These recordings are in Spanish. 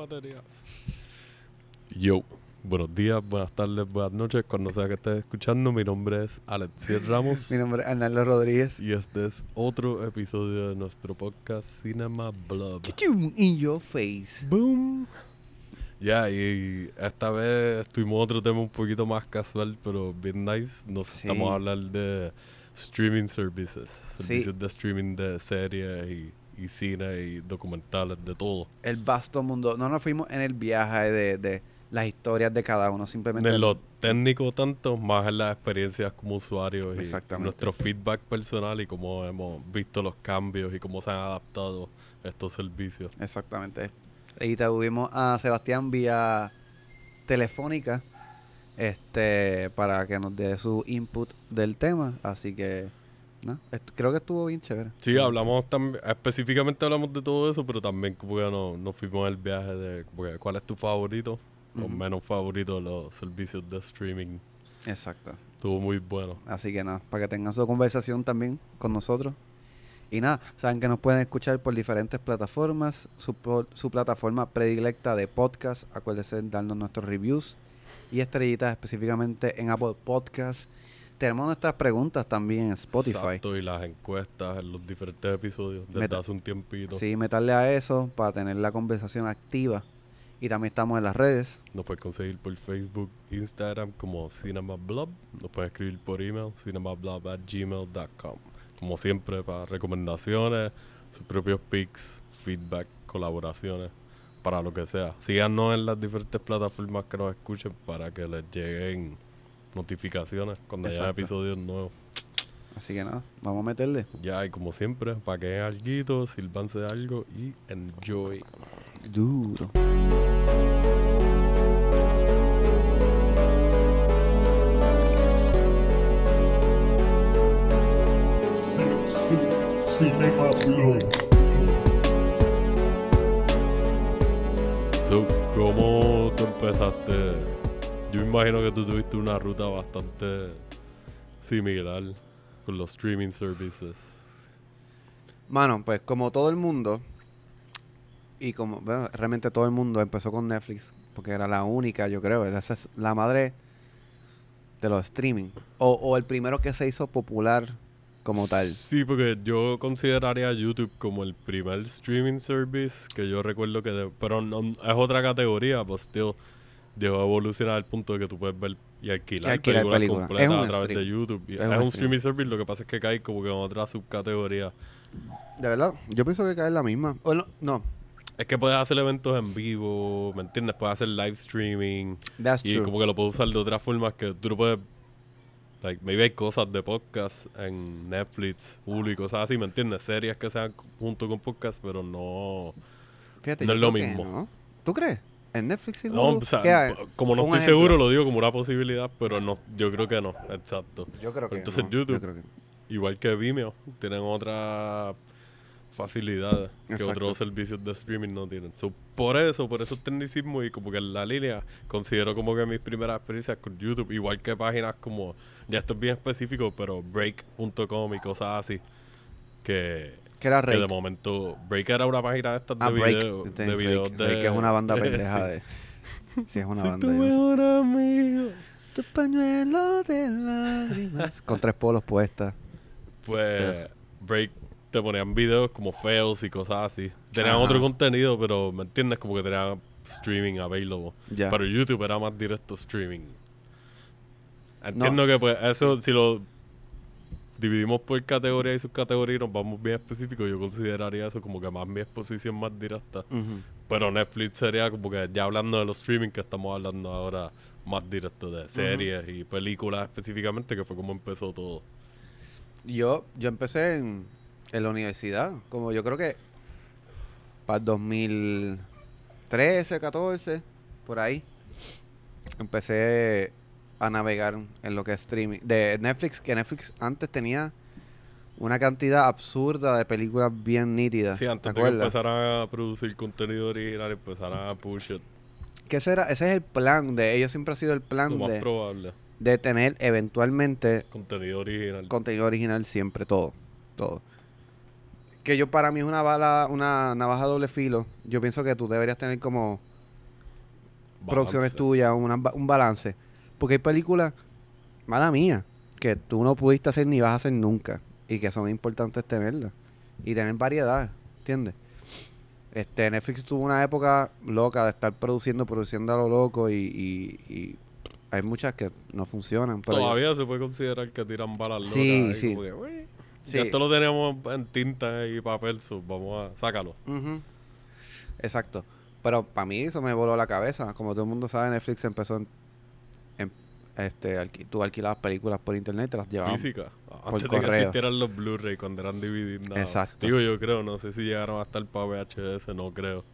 batería. Yo, buenos días, buenas tardes, buenas noches, cuando sea que estés escuchando. Mi nombre es Alexiel Ramos Mi nombre es Arnaldo Rodríguez. y este es otro episodio de nuestro podcast Cinema Blood. In your face. Boom. Ya, y esta vez tuvimos otro tema un poquito más casual, pero bien nice. Nos Sí. estamos a hablar de streaming services, Sí. servicios de streaming de series y, y cine y documentales, de todo. El vasto mundo. No nos fuimos en el viaje de, de las historias de cada uno, simplemente. De lo técnico tanto, más en las experiencias como usuarios y nuestro feedback personal y cómo hemos visto los cambios y cómo se han adaptado estos servicios. Exactamente. Y tuvimos a Sebastián vía telefónica este para que nos dé su input del tema. Así que, no, creo que estuvo bien chévere. Sí, hablamos también, específicamente hablamos de todo eso, pero también como que nos, nos fuimos el viaje de como que cuál es tu favorito o menos favorito de los servicios de streaming. Exacto. Estuvo muy bueno. Así que nada, para que tengan su conversación también con nosotros. Y nada, saben que nos pueden escuchar por diferentes plataformas. Su, su plataforma predilecta de podcast. Acuérdense de darnos nuestros reviews y estrellitas específicamente en Apple Podcasts. Tenemos nuestras preguntas también en Spotify. Exacto, y las encuestas en los diferentes episodios desde Meta- hace un tiempito. Sí, meterle a eso para tener la conversación activa. Y también estamos en las redes. Nos puedes conseguir por Facebook, Instagram como CinemaBlob. Nos puedes escribir por email cinemablob@gmail.com. Como siempre, para recomendaciones, sus propios pics, feedback, colaboraciones, para lo que sea. Síganos en las diferentes plataformas que nos escuchen para que les lleguen notificaciones cuando haya episodios nuevos. Así que nada, vamos a meterle. Ya, y como siempre, para que algo, sirvanse algo y enjoy. Duro. So, ¿Cómo tú empezaste? Yo me imagino que tú tuviste una ruta bastante similar con los streaming services. Mano, pues como todo el mundo, y como bueno, realmente todo el mundo empezó con Netflix, porque era la única, yo creo, esa es la madre de los streaming. O, o el primero que se hizo popular como tal. Sí, porque yo consideraría YouTube como el primer streaming service que yo recuerdo que... de- pero no, es otra categoría, pues still llegó a evolucionar al punto de que tú puedes ver y alquilar, Y alquilar películas películas. completas a través de. YouTube. Es es, un un stream. streaming service, lo que pasa es que cae como que en otra subcategoría. De verdad, yo pienso que cae la misma. O no, no, Es que puedes hacer eventos en vivo, ¿me entiendes? Puedes hacer live streaming. that's Y true. como que lo puedes usar de otras formas que tú no puedes. Like, maybe hay cosas de podcast en Netflix, Hulu y cosas así, ¿me entiendes? Series que sean junto con podcast, pero no. Fíjate, no es lo mismo. no. ¿Tú crees? ¿En Netflix y No, o sea, como no estoy ejemplo. seguro, lo digo como una posibilidad, pero no, yo creo que no, exacto. Yo creo que Entonces, no, YouTube. yo creo que- Igual que Vimeo, tienen otras facilidades que Exacto. otros servicios de streaming no tienen. So, por eso, por esos tecnicismos y como que en la línea, considero como que mis primeras experiencias con YouTube, igual que páginas como, ya esto es bien específico, pero break.com y cosas así, que, Que era que de Rake. momento, Break era una página de estas de Ah, Break. videos, Este, de videos Rake. de... Rake es una banda pendeja Sí. de... Sí, es una Soy banda. tu yo no sé. mejor amigo. Tu pañuelo de lágrimas. Con tres polos puestas. Pues Break te ponían videos como fails y cosas así. Tenían Ajá. otro contenido, pero ¿me entiendes? Como que tenían streaming available. Ya. Pero YouTube era más directo streaming. Entiendo que pues eso, si lo dividimos por categoría y subcategoría y nos vamos bien específicos, yo consideraría eso como que más mi exposición más directa. Pero Netflix sería como que ya hablando de los streaming que estamos hablando ahora, más directo de series y películas específicamente, que fue como empezó todo. Yo, yo empecé en, en la universidad. Como yo creo que para el 2013, 14, por ahí. Empecé a navegar en lo que es streaming. De Netflix, que Netflix antes tenía una cantidad absurda de películas bien nítidas. Sí, ¿te antes de que empezaran a producir contenido original, empezaran a push it. Que ese, era, ese es el plan de ellos, siempre ha sido el plan Lo más de, probable. de tener eventualmente Contenido original. contenido original siempre, todo, todo. Que yo para mí es una bala, una navaja doble filo. Yo pienso que tú deberías tener como producciones tuyas, una un balance. Porque hay películas, mala mía, que tú no pudiste hacer ni vas a hacer nunca. Y que son importantes tenerlas. Y tener variedad, ¿entiendes? Este, Netflix tuvo una época loca de estar produciendo, produciendo a lo loco y, y- y hay muchas que no funcionan. Pero yo- Todavía se puede considerar que tiran balas locas. Sí, sí. como que, "Uy, Sí. Ya esto lo teníamos en tinta y papel, so vamos a sácalo. Exacto. Pero para mí eso me voló la cabeza. Como todo el mundo sabe, Netflix empezó en... este, alqui- tú alquilabas películas por internet te las llevabas. Física. Antes de que existieran los Blu-ray cuando eran DVD. nada. Exacto. Digo, yo creo, no sé si llegaron hasta el para VHS, no creo.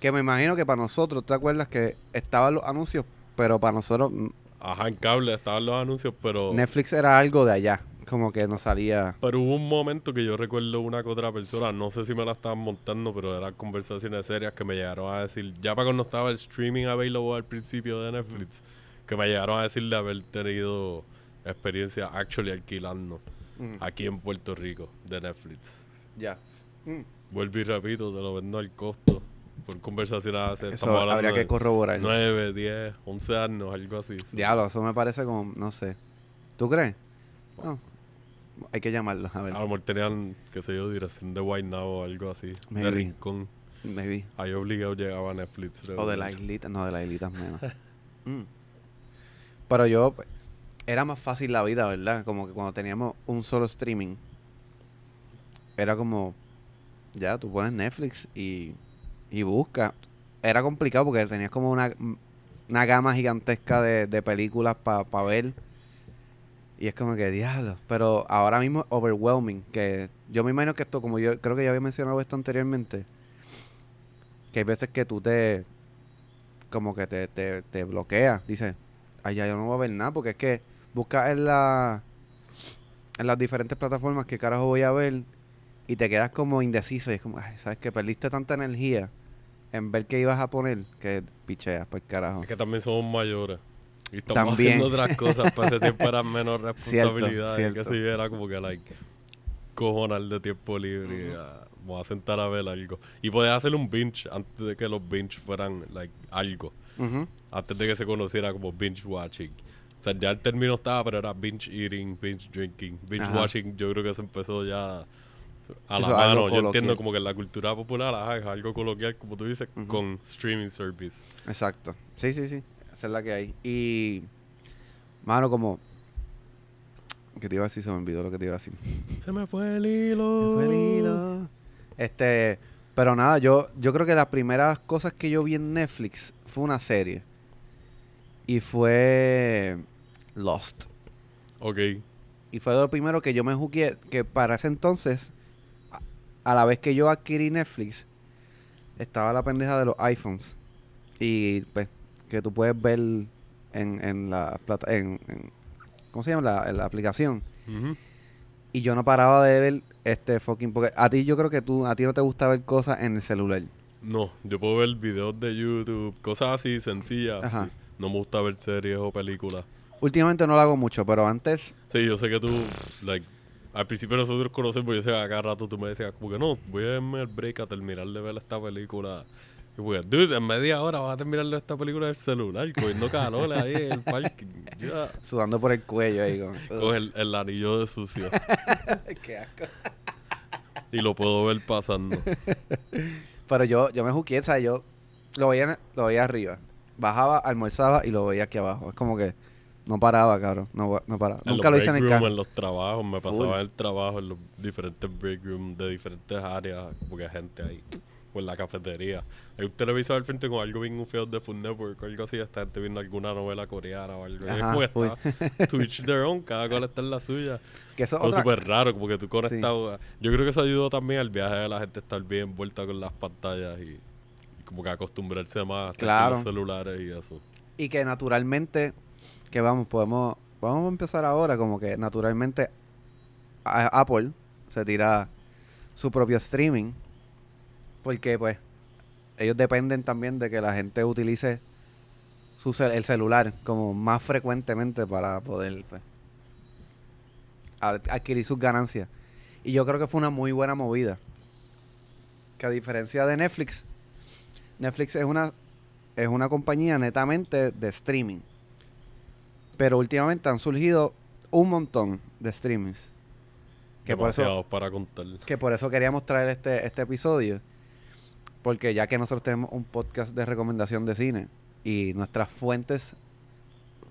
Que me imagino que para nosotros, ¿te acuerdas que estaban los anuncios? Pero para nosotros Ajá, en cable estaban los anuncios, pero. Netflix era algo de allá. Como que no salía... Pero hubo un momento que yo recuerdo una que otra persona, no sé si me la estaban montando, pero eran conversaciones serias que me llegaron a decir, ya para cuando estaba el streaming available al principio de Netflix, que me llegaron a decir de haber tenido experiencia actually alquilando Mm, aquí en Puerto Rico de Netflix. ya. Mm. Vuelvo y repito, te lo vendo al costo. Por conversaciones hace, Eso estamos hablando habría que corroborar. 9, 10, 11 años, algo así. Diablo, eso me parece como... No sé. ¿Tú crees? No. Hay que llamarlos, a ver. A lo mejor tenían, qué sé yo, dirección de White Now o algo así. Maybe. De Rincón. Maybe. Ahí obligado llegaba Netflix. O de la islita, no, de las islitas menos. Mm. Pero yo, era más fácil la vida, ¿verdad? Como que cuando teníamos un solo streaming, era como, ya, tú pones Netflix y, y busca. Era complicado porque tenías como una, una gama gigantesca de, de películas para ver. Y es como que, diablo. Pero ahora mismo es overwhelming. Que yo me imagino que esto, como yo creo que ya había mencionado esto anteriormente, que hay veces que tú te, como que te, te, te bloqueas. Dices, ay, ya yo no voy a ver nada porque es que buscas en la en las diferentes plataformas que carajo voy a ver y te quedas como indeciso y es como, ay, sabes que perdiste tanta energía en ver qué ibas a poner que picheas pues carajo. Es que también somos mayores. Y estamos También. haciendo otras cosas. Para ese tiempo eran menos Cierto, responsabilidades. Que cierto. si era como que, like, cojonal de tiempo libre. y, ah, vamos a sentar a ver algo. Y podías hacer un binge antes de que los binge fueran, like, algo. Ujú. Antes de que se conociera como binge watching. O sea, ya el término estaba, pero era binge eating, binge drinking. Binge Ajá. watching, yo creo que se empezó ya a la mano. Yo entiendo como que en la cultura popular ajá, es algo coloquial, como tú dices, con streaming service. Exacto. Sí, sí, sí. Esa es la que hay. Y, mano, como... ¿Qué te iba a decir? Se me olvidó lo que te iba a decir. Se me fue el hilo. Fue el hilo. Este, pero nada, yo, yo creo que las primeras cosas que yo vi en Netflix fue una serie. Y fue Lost. Ok. Y fue lo primero que yo me jugué, que para ese entonces, a, a la vez que yo adquirí Netflix, estaba la pendeja de los iPhones. Y pues, que tú puedes ver en, en la plata, en, en- ¿cómo se llama? La, en la aplicación. Y yo no paraba de ver este fucking, porque a ti yo creo que tú, a ti no te gusta ver cosas en el celular. No, yo puedo ver videos de YouTube, cosas así sencillas. Ajá. sí. No me gusta ver series o películas. Últimamente no lo hago mucho, pero antes, Sí, yo sé que tú, like, al principio nosotros conocemos, yo sé que a cada rato tú me decías, como que no, voy a darme el break a terminar de ver esta película. Y pues, dude, en media hora vas a terminar de esta película del celular, cogiendo calor ahí en el parking. Ya. sudando por el cuello ahí. Coge el, el anillo de sucio Qué asco. y lo puedo ver pasando. Pero yo, yo me juqué, ¿sabes? Yo lo veía, lo veía arriba. Bajaba, almorzaba y lo veía aquí abajo. Es como que no paraba, cabrón. No, no paraba. En Nunca lo hice en el carro. en los trabajos, me pasaba en el trabajo, en los diferentes break rooms de diferentes áreas, porque hay gente ahí. O en la cafetería. Hay un televisor al frente con algo bien feo de Food Network o algo así, esta gente viendo alguna novela coreana o algo. Es Ajá, como está Twitch their own, cada cual está en la suya. Que eso es súper raro, como que tú conectado. Yo creo que eso ayudó también al viaje de la gente estar bien envuelta con las pantallas y, y como que acostumbrarse más a Claro. los celulares y eso. Y que naturalmente, que vamos, podemos, vamos a empezar ahora, como que naturalmente a- Apple se tira su propio streaming. Porque pues ellos dependen también de que la gente utilice su cel- el celular como más frecuentemente para poder pues, ad- adquirir sus ganancias. Y yo creo que fue una muy buena movida. Que a diferencia de Netflix, Netflix es una es una compañía netamente de streaming. Pero últimamente han surgido un montón de streamings. Que por, eso, para contar. que por eso queríamos traer este, este episodio. Porque ya que nosotros tenemos un podcast de recomendación de cine y nuestras fuentes,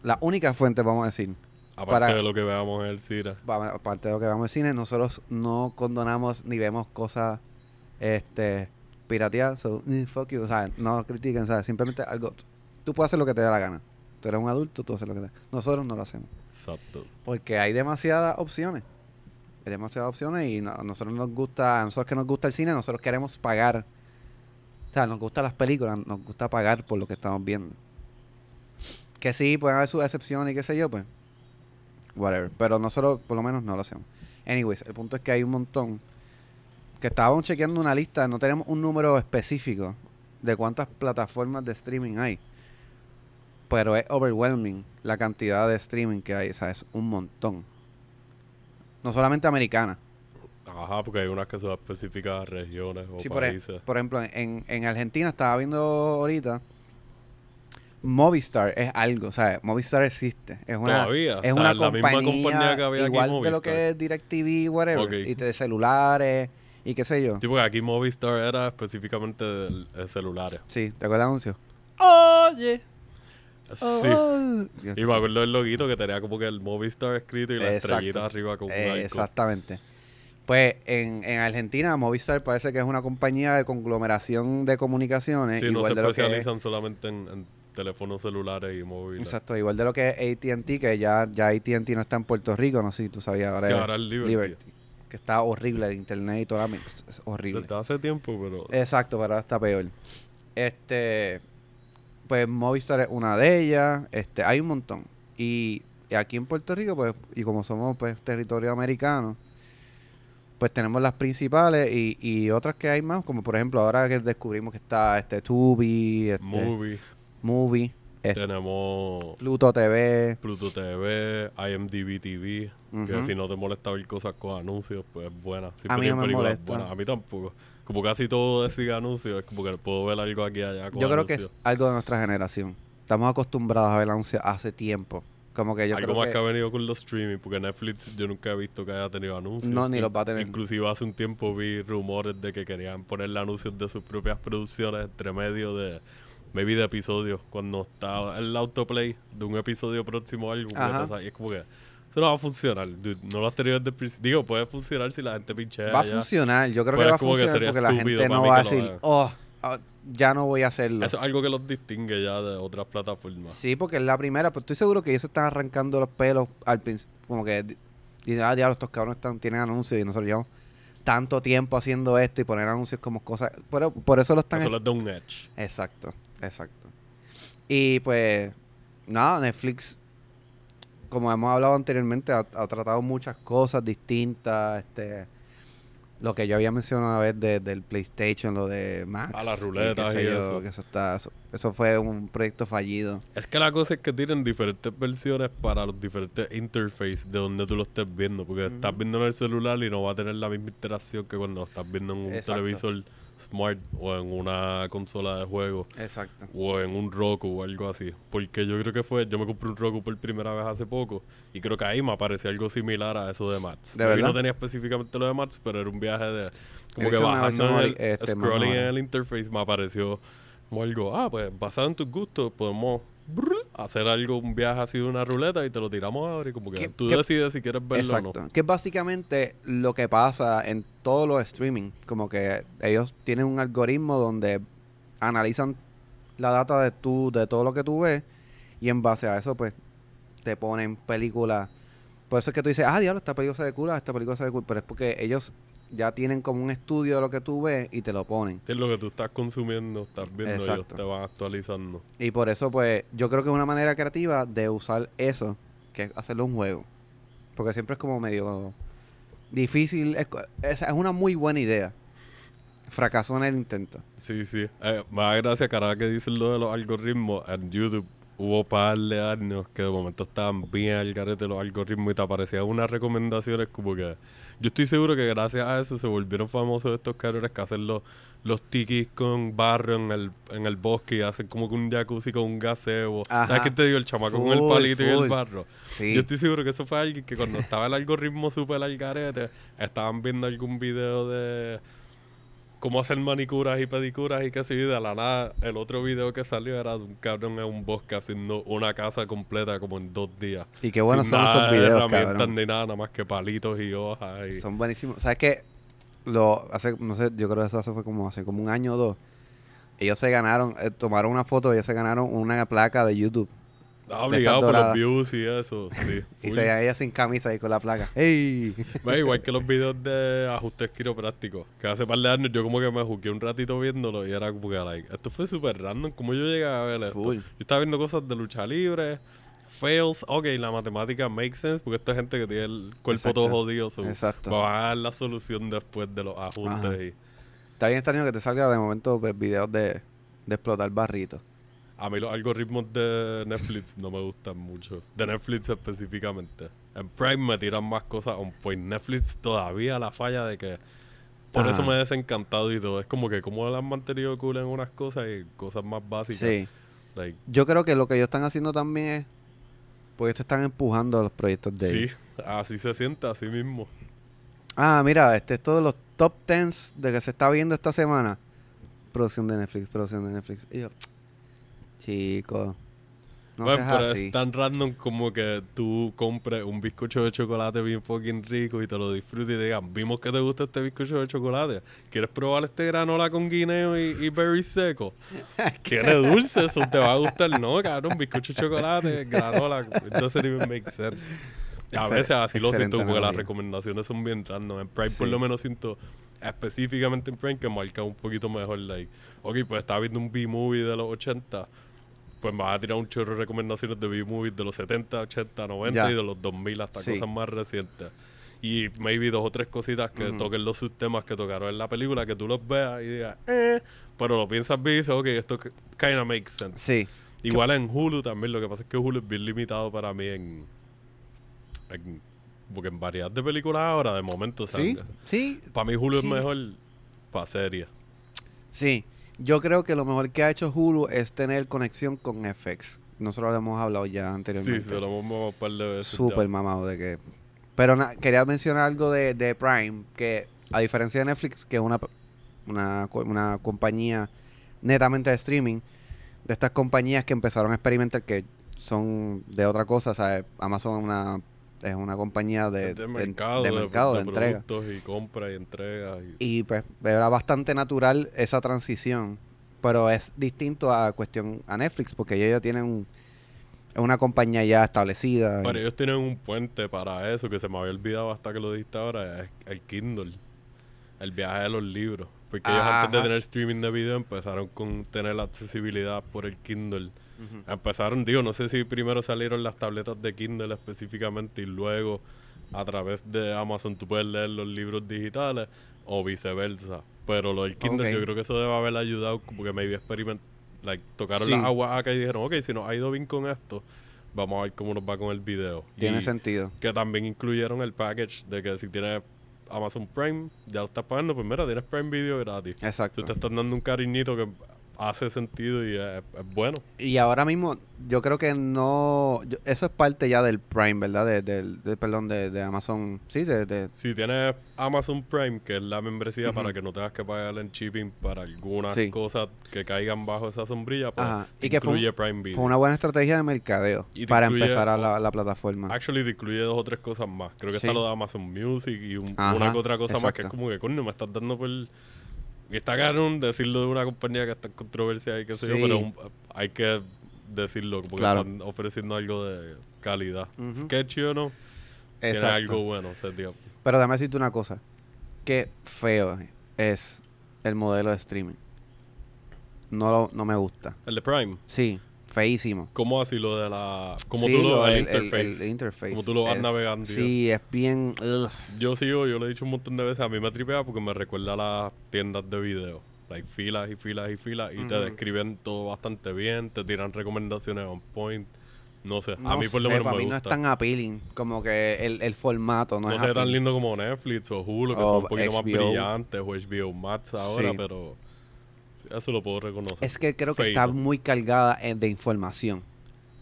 la única fuente, vamos a decir, Aparte para- de lo que veamos en el CIRA. va- aparte de lo que vemos en cine, nosotros no condonamos ni vemos cosas este pirateadas. So, eh, fuck you. O sea, no critiquen, sea, simplemente algo. Tú puedes hacer lo que te dé la gana. Tú eres un adulto, tú haces lo que te Nosotros no lo hacemos. Exacto. Porque hay demasiadas opciones. Hay demasiadas opciones y no- a nosotros nos gusta, a nosotros que nos gusta el cine, nosotros queremos pagar. O sea, nos gustan las películas, nos gusta pagar por lo que estamos viendo. Que sí, pueden haber sus excepciones y qué sé yo, pues. Whatever. Pero nosotros por lo menos no lo hacemos. Anyways, el punto es que hay un montón. Que estábamos chequeando una lista, no tenemos un número específico de cuántas plataformas de streaming hay. Pero es overwhelming la cantidad de streaming que hay. O sea, es un montón. No solamente americana. Ajá, porque hay unas que son específicas a regiones o Sí, por, e- países. por ejemplo, en, en Argentina estaba viendo ahorita. Movistar es algo, o sea, Movistar existe. Es una, Todavía. es O sea, una la misma compañía, compañía que había aquí igual de lo que es DirecTV, whatever, y de celulares y qué sé yo. Sí, porque aquí Movistar era específicamente de, de celulares. Sí, ¿te acuerdas del anuncio? Oye. Sí. Dios. Y me acuerdo del loguito que tenía como que el Movistar escrito y la Exacto. estrellita arriba con un Eh, arco. Pues en, en Argentina, Movistar parece que es una compañía de conglomeración de comunicaciones, Sí, no se lo que especializan solamente en, en teléfonos celulares y móviles. exacto, igual de lo que es AT&T, que ya, ya AT&T no está en Puerto Rico, no sé si tú sabías, ahora Sí, es ahora es Liberty. Liberty, que está horrible el internet y toda la es horrible. Desde hace tiempo, pero... Exacto, pero ahora está peor. Este, pues Movistar es una de ellas, este, hay un montón. Y, y aquí en Puerto Rico, pues, y como somos pues territorio americano, pues tenemos las principales y, y otras que hay más, como por ejemplo ahora que descubrimos que está este Tubi, este, Movie. Movie, este, Tenemos Pluto TV, Pluto TV, IMDb TV. Que si no te molesta ver cosas con anuncios, pues es buena. Si A mí no me molesta. buenas. A mí tampoco. Como casi todo sigue anuncios, es como que puedo ver algo aquí y allá con yo creo que es algo de nuestra generación. Estamos acostumbrados a ver anuncios hace tiempo. Como que yo algo creo más que, que... ha venido con los streaming, porque Netflix yo nunca he visto que haya tenido anuncios. No, ni los va a tener. Inclusive hace un tiempo vi rumores de que querían ponerle anuncios de sus propias producciones entre medio de maybe de episodios cuando está el autoplay de un episodio próximo o algo y es como que eso no va a funcionar dude, no lo has tenido desde el principio digo puede funcionar si la gente pinchea Va a funcionar, yo creo Pero que va a funcionar porque la gente no va a decir, oh, ah, ya no voy a hacerlo. eso es algo que los distingue ya de otras plataformas Sí, porque es la primera, pero estoy seguro que ellos están arrancando los pelos al principio, como que, y ah, diablo, estos cabrones están, tienen anuncios y nosotros llevamos tanto tiempo haciendo esto y poner anuncios como cosas, por, por eso lo están... eso les da un edge Exacto, exacto. Y pues, nada, Netflix, como hemos hablado anteriormente, ha, ha tratado muchas cosas distintas. Este, lo que yo había mencionado una vez de- del PlayStation, lo de Max. Ah, las ruletas sé y yo, eso. que eso, está, eso, eso fue un proyecto fallido. Es que la cosa es que tienen diferentes versiones para los diferentes interfaces de donde tú lo estés viendo. Porque estás viendo en el celular y no va a tener la misma interacción que cuando lo estás viendo en un Exacto. televisor smart o en una consola de juego Exacto. o en un Roku o algo así. Porque yo creo que fue, yo me compré un Roku por primera vez hace poco y creo que ahí me aparecía algo similar a eso de Mats. ¿De verdad? no tenía específicamente lo de Mats, pero era un viaje de como que bajando en el este, scrolling en el interface me apareció como algo, ah, pues basado en tus gustos podemos brr, hacer algo, un viaje así de una ruleta y te lo tiramos ahora y como que ¿Qué- tú decides si quieres verlo Exacto. o no. Que es básicamente lo que pasa en todos los streaming. Como que ellos tienen un algoritmo donde analizan la data de tú, de todo lo que tú ves, y en base a eso, pues, te ponen películas. Por eso es que tú dices, ah, diablo, esta película se ve cool, ah, esta película se ve cool. Pero es porque ellos ya tienen como un estudio de lo que tú ves y te lo ponen. Es lo que tú estás consumiendo, estás viendo, ellos te van actualizando. Y por eso, pues, yo creo que es una manera creativa de usar eso, que es hacerlo un juego. Porque siempre es como medio difícil. Es, es, es una muy buena idea. Fracasó en el intento. Sí, sí. Eh, me da gracia, que dicen lo de los algoritmos en YouTube. hubo par de años que de momento estaban bien al garete los algoritmos y te aparecían unas recomendaciones como que... Yo estoy seguro que gracias a eso se volvieron famosos estos cabrones que hacen los, los tikis con barro en el, en el bosque y hacen como que un jacuzzi con un. Ajá. ¿Sabes qué te digo? El chamaco con el Full, palito y el barro. Sí. Yo estoy seguro que eso fue alguien que cuando estaba el algoritmo super al garete, estaban viendo algún video de cómo hacer manicuras y pedicuras y qué sé yo, y de la nada el otro video que salió era de un cabrón en un bosque haciendo una casa completa como en dos días. Y qué buenos son nada esos de videos, herramientas cabrón. ni nada, nada más que palitos y hojas. Y... Son buenísimos. ¿Sabes qué? Lo, hace, no sé, yo creo que eso hace- fue como hace como un año o dos. Ellos se ganaron, eh, tomaron una foto, ellos se ganaron una placa de YouTube. Ah, obligado por los views y eso. Sí, Y se veía ella sin camisa y con la placa. ¡Ey! Ve, igual que los videos de ajustes quiroprácticos. Que hace par de años yo como que me jugué un ratito viéndolo y era como que, like, esto fue súper random. ¿Cómo yo llegué a ver esto? Full. Yo estaba viendo cosas de lucha libre, fails. Ok, la matemática makes sense porque esta gente que tiene el cuerpo todo jodido. so, Exacto. Va a dar la solución después de los ajustes. Y Está bien extraño que te salga de momento pues, videos de, de explotar barritos. A mí los algoritmos de Netflix no me gustan mucho. De Netflix específicamente. En Prime me tiran más cosas on point. Netflix todavía la falla de que... Por eso me he desencantado y todo. Es como que como la han mantenido cool en unas cosas y cosas más básicas. Sí. Like, Yo creo que lo que ellos están haciendo también es. Pues te están empujando a los proyectos de sí, ellos. así se siente, así mismo. Ah, mira, este es todo los top 10 de que se está viendo esta semana. Producción de Netflix, producción de Netflix. Y yo, chico, no bueno, pero así. es tan random como que tú compres un bizcocho de chocolate bien fucking rico y te lo disfrutes y te digan, vimos que te gusta este bizcocho de chocolate. ¿Quieres probar este granola con guineo y, y berry seco? ¿Quieres dulce? Eso te va a gustar. No, cabrón, bizcocho de chocolate, granola. It doesn't even make sense. Y a veces así lo siento porque las recomendaciones son bien random. En Prime por lo menos siento específicamente en Prime que marca un poquito mejor. Like, ok, pues estaba viendo un B-movie de los 80 pues me vas a tirar un chorro de recomendaciones de B-movies de los 70, 80, 90 Ya. y de los 2000 hasta Sí. cosas más recientes. Y maybe dos o tres cositas que Ujú. toquen los subtemas que tocaron en la película, que tú los veas y digas, eh, pero lo piensas bien y dices, ok, esto kind of makes sense. Sí, Igual en Hulu también, lo que pasa es que Hulu es bien limitado para mí en. en porque en variedad de películas ahora, de momento, sí, ¿sabes? sí, Para mí Hulu Sí. es mejor para series. sí. Yo creo que lo mejor que ha hecho Hulu es tener conexión con FX. Nosotros lo hemos hablado ya Sí, anteriormente. se lo hemos mamado un par de veces. Súper mamado de que... Pero na- quería mencionar algo de, de Prime, que a diferencia de Netflix, que es una, una, una compañía netamente de streaming, de estas compañías que empezaron a experimentar que son de otra cosa, ¿sabes? Amazon es una, es una compañía de, de mercado, de, de, mercado, de, de entrega. productos y compra y entrega. Y, Y pues era bastante natural esa transición, pero es distinto a cuestión a Netflix, porque ellos ya tienen un- una compañía ya establecida. y- pero ellos tienen un puente para eso que se me había olvidado hasta que lo dijiste ahora, es el Kindle. El viaje de los libros. Porque ellos antes de tener streaming de video empezaron con tener la accesibilidad por el Kindle. Empezaron, digo, no sé si primero salieron las tabletas de Kindle específicamente y luego a través de Amazon tú puedes leer los libros digitales o viceversa. Pero lo del Kindle yo creo que eso debe haber ayudado porque maybe experiment, like, tocaron Sí. las aguas acá y dijeron, ok, si nos ha ido bien con esto, vamos a ver cómo nos va con el video. Tiene Y sentido. que también incluyeron el package de que si tienes Amazon Prime, ya lo estás pagando, pues mira, tienes Prime Video gratis. Exacto. Tú te estás dando un cariñito que hace sentido y es, es bueno. Y ahora mismo, yo creo que no. yo- eso es parte ya del Prime, ¿verdad? De, del, de- perdón, de, de Amazon. Sí, de. de- Si tienes Amazon Prime, que es la membresía Ujú. para que no tengas que pagar en shipping para algunas Sí. cosas que caigan bajo esa sombrilla, pues Ajá. Y que fue un- incluye Prime Video. fue una buena estrategia de mercadeo Y para incluye- empezar a la, la plataforma. Actually, te incluye dos o tres cosas más. Creo que Sí. está lo de Amazon Music y un- Ajá, una que otra cosa más que es exacto. como que, coño, me estás dando por... Y está cabrón decirlo de una compañía que está en controversia y qué sé yo, pero un- hay que decirlo porque Claro. están ofreciendo algo de calidad. Sketchy o no, tiene Exacto. algo bueno. ese tío. Pero déjame decirte una cosa. Qué feo es el modelo de streaming. No, lo- no me gusta. El de Prime. Sí, feísimo. ¿Cómo así lo de la... Como Sí, tú lo... lo- el, el, el- interface. el interface. Como tú lo vas Es- navegando. Sí, es bien. ugh. Yo sigo, yo lo he dicho un montón de veces, a mí me tripea porque me recuerda a las tiendas de video. like filas y filas y filas y te describen todo bastante bien, te tiran recomendaciones on point. No sé, a mí por lo menos para me mí no gusta. es tan appealing. Como que el, el formato no, no es sé tan lindo como Netflix o Hulu, que O son un poquito más brillantes, o HBO Max ahora, Sí. pero eso lo puedo reconocer. Es que creo que está muy cargada en- de información.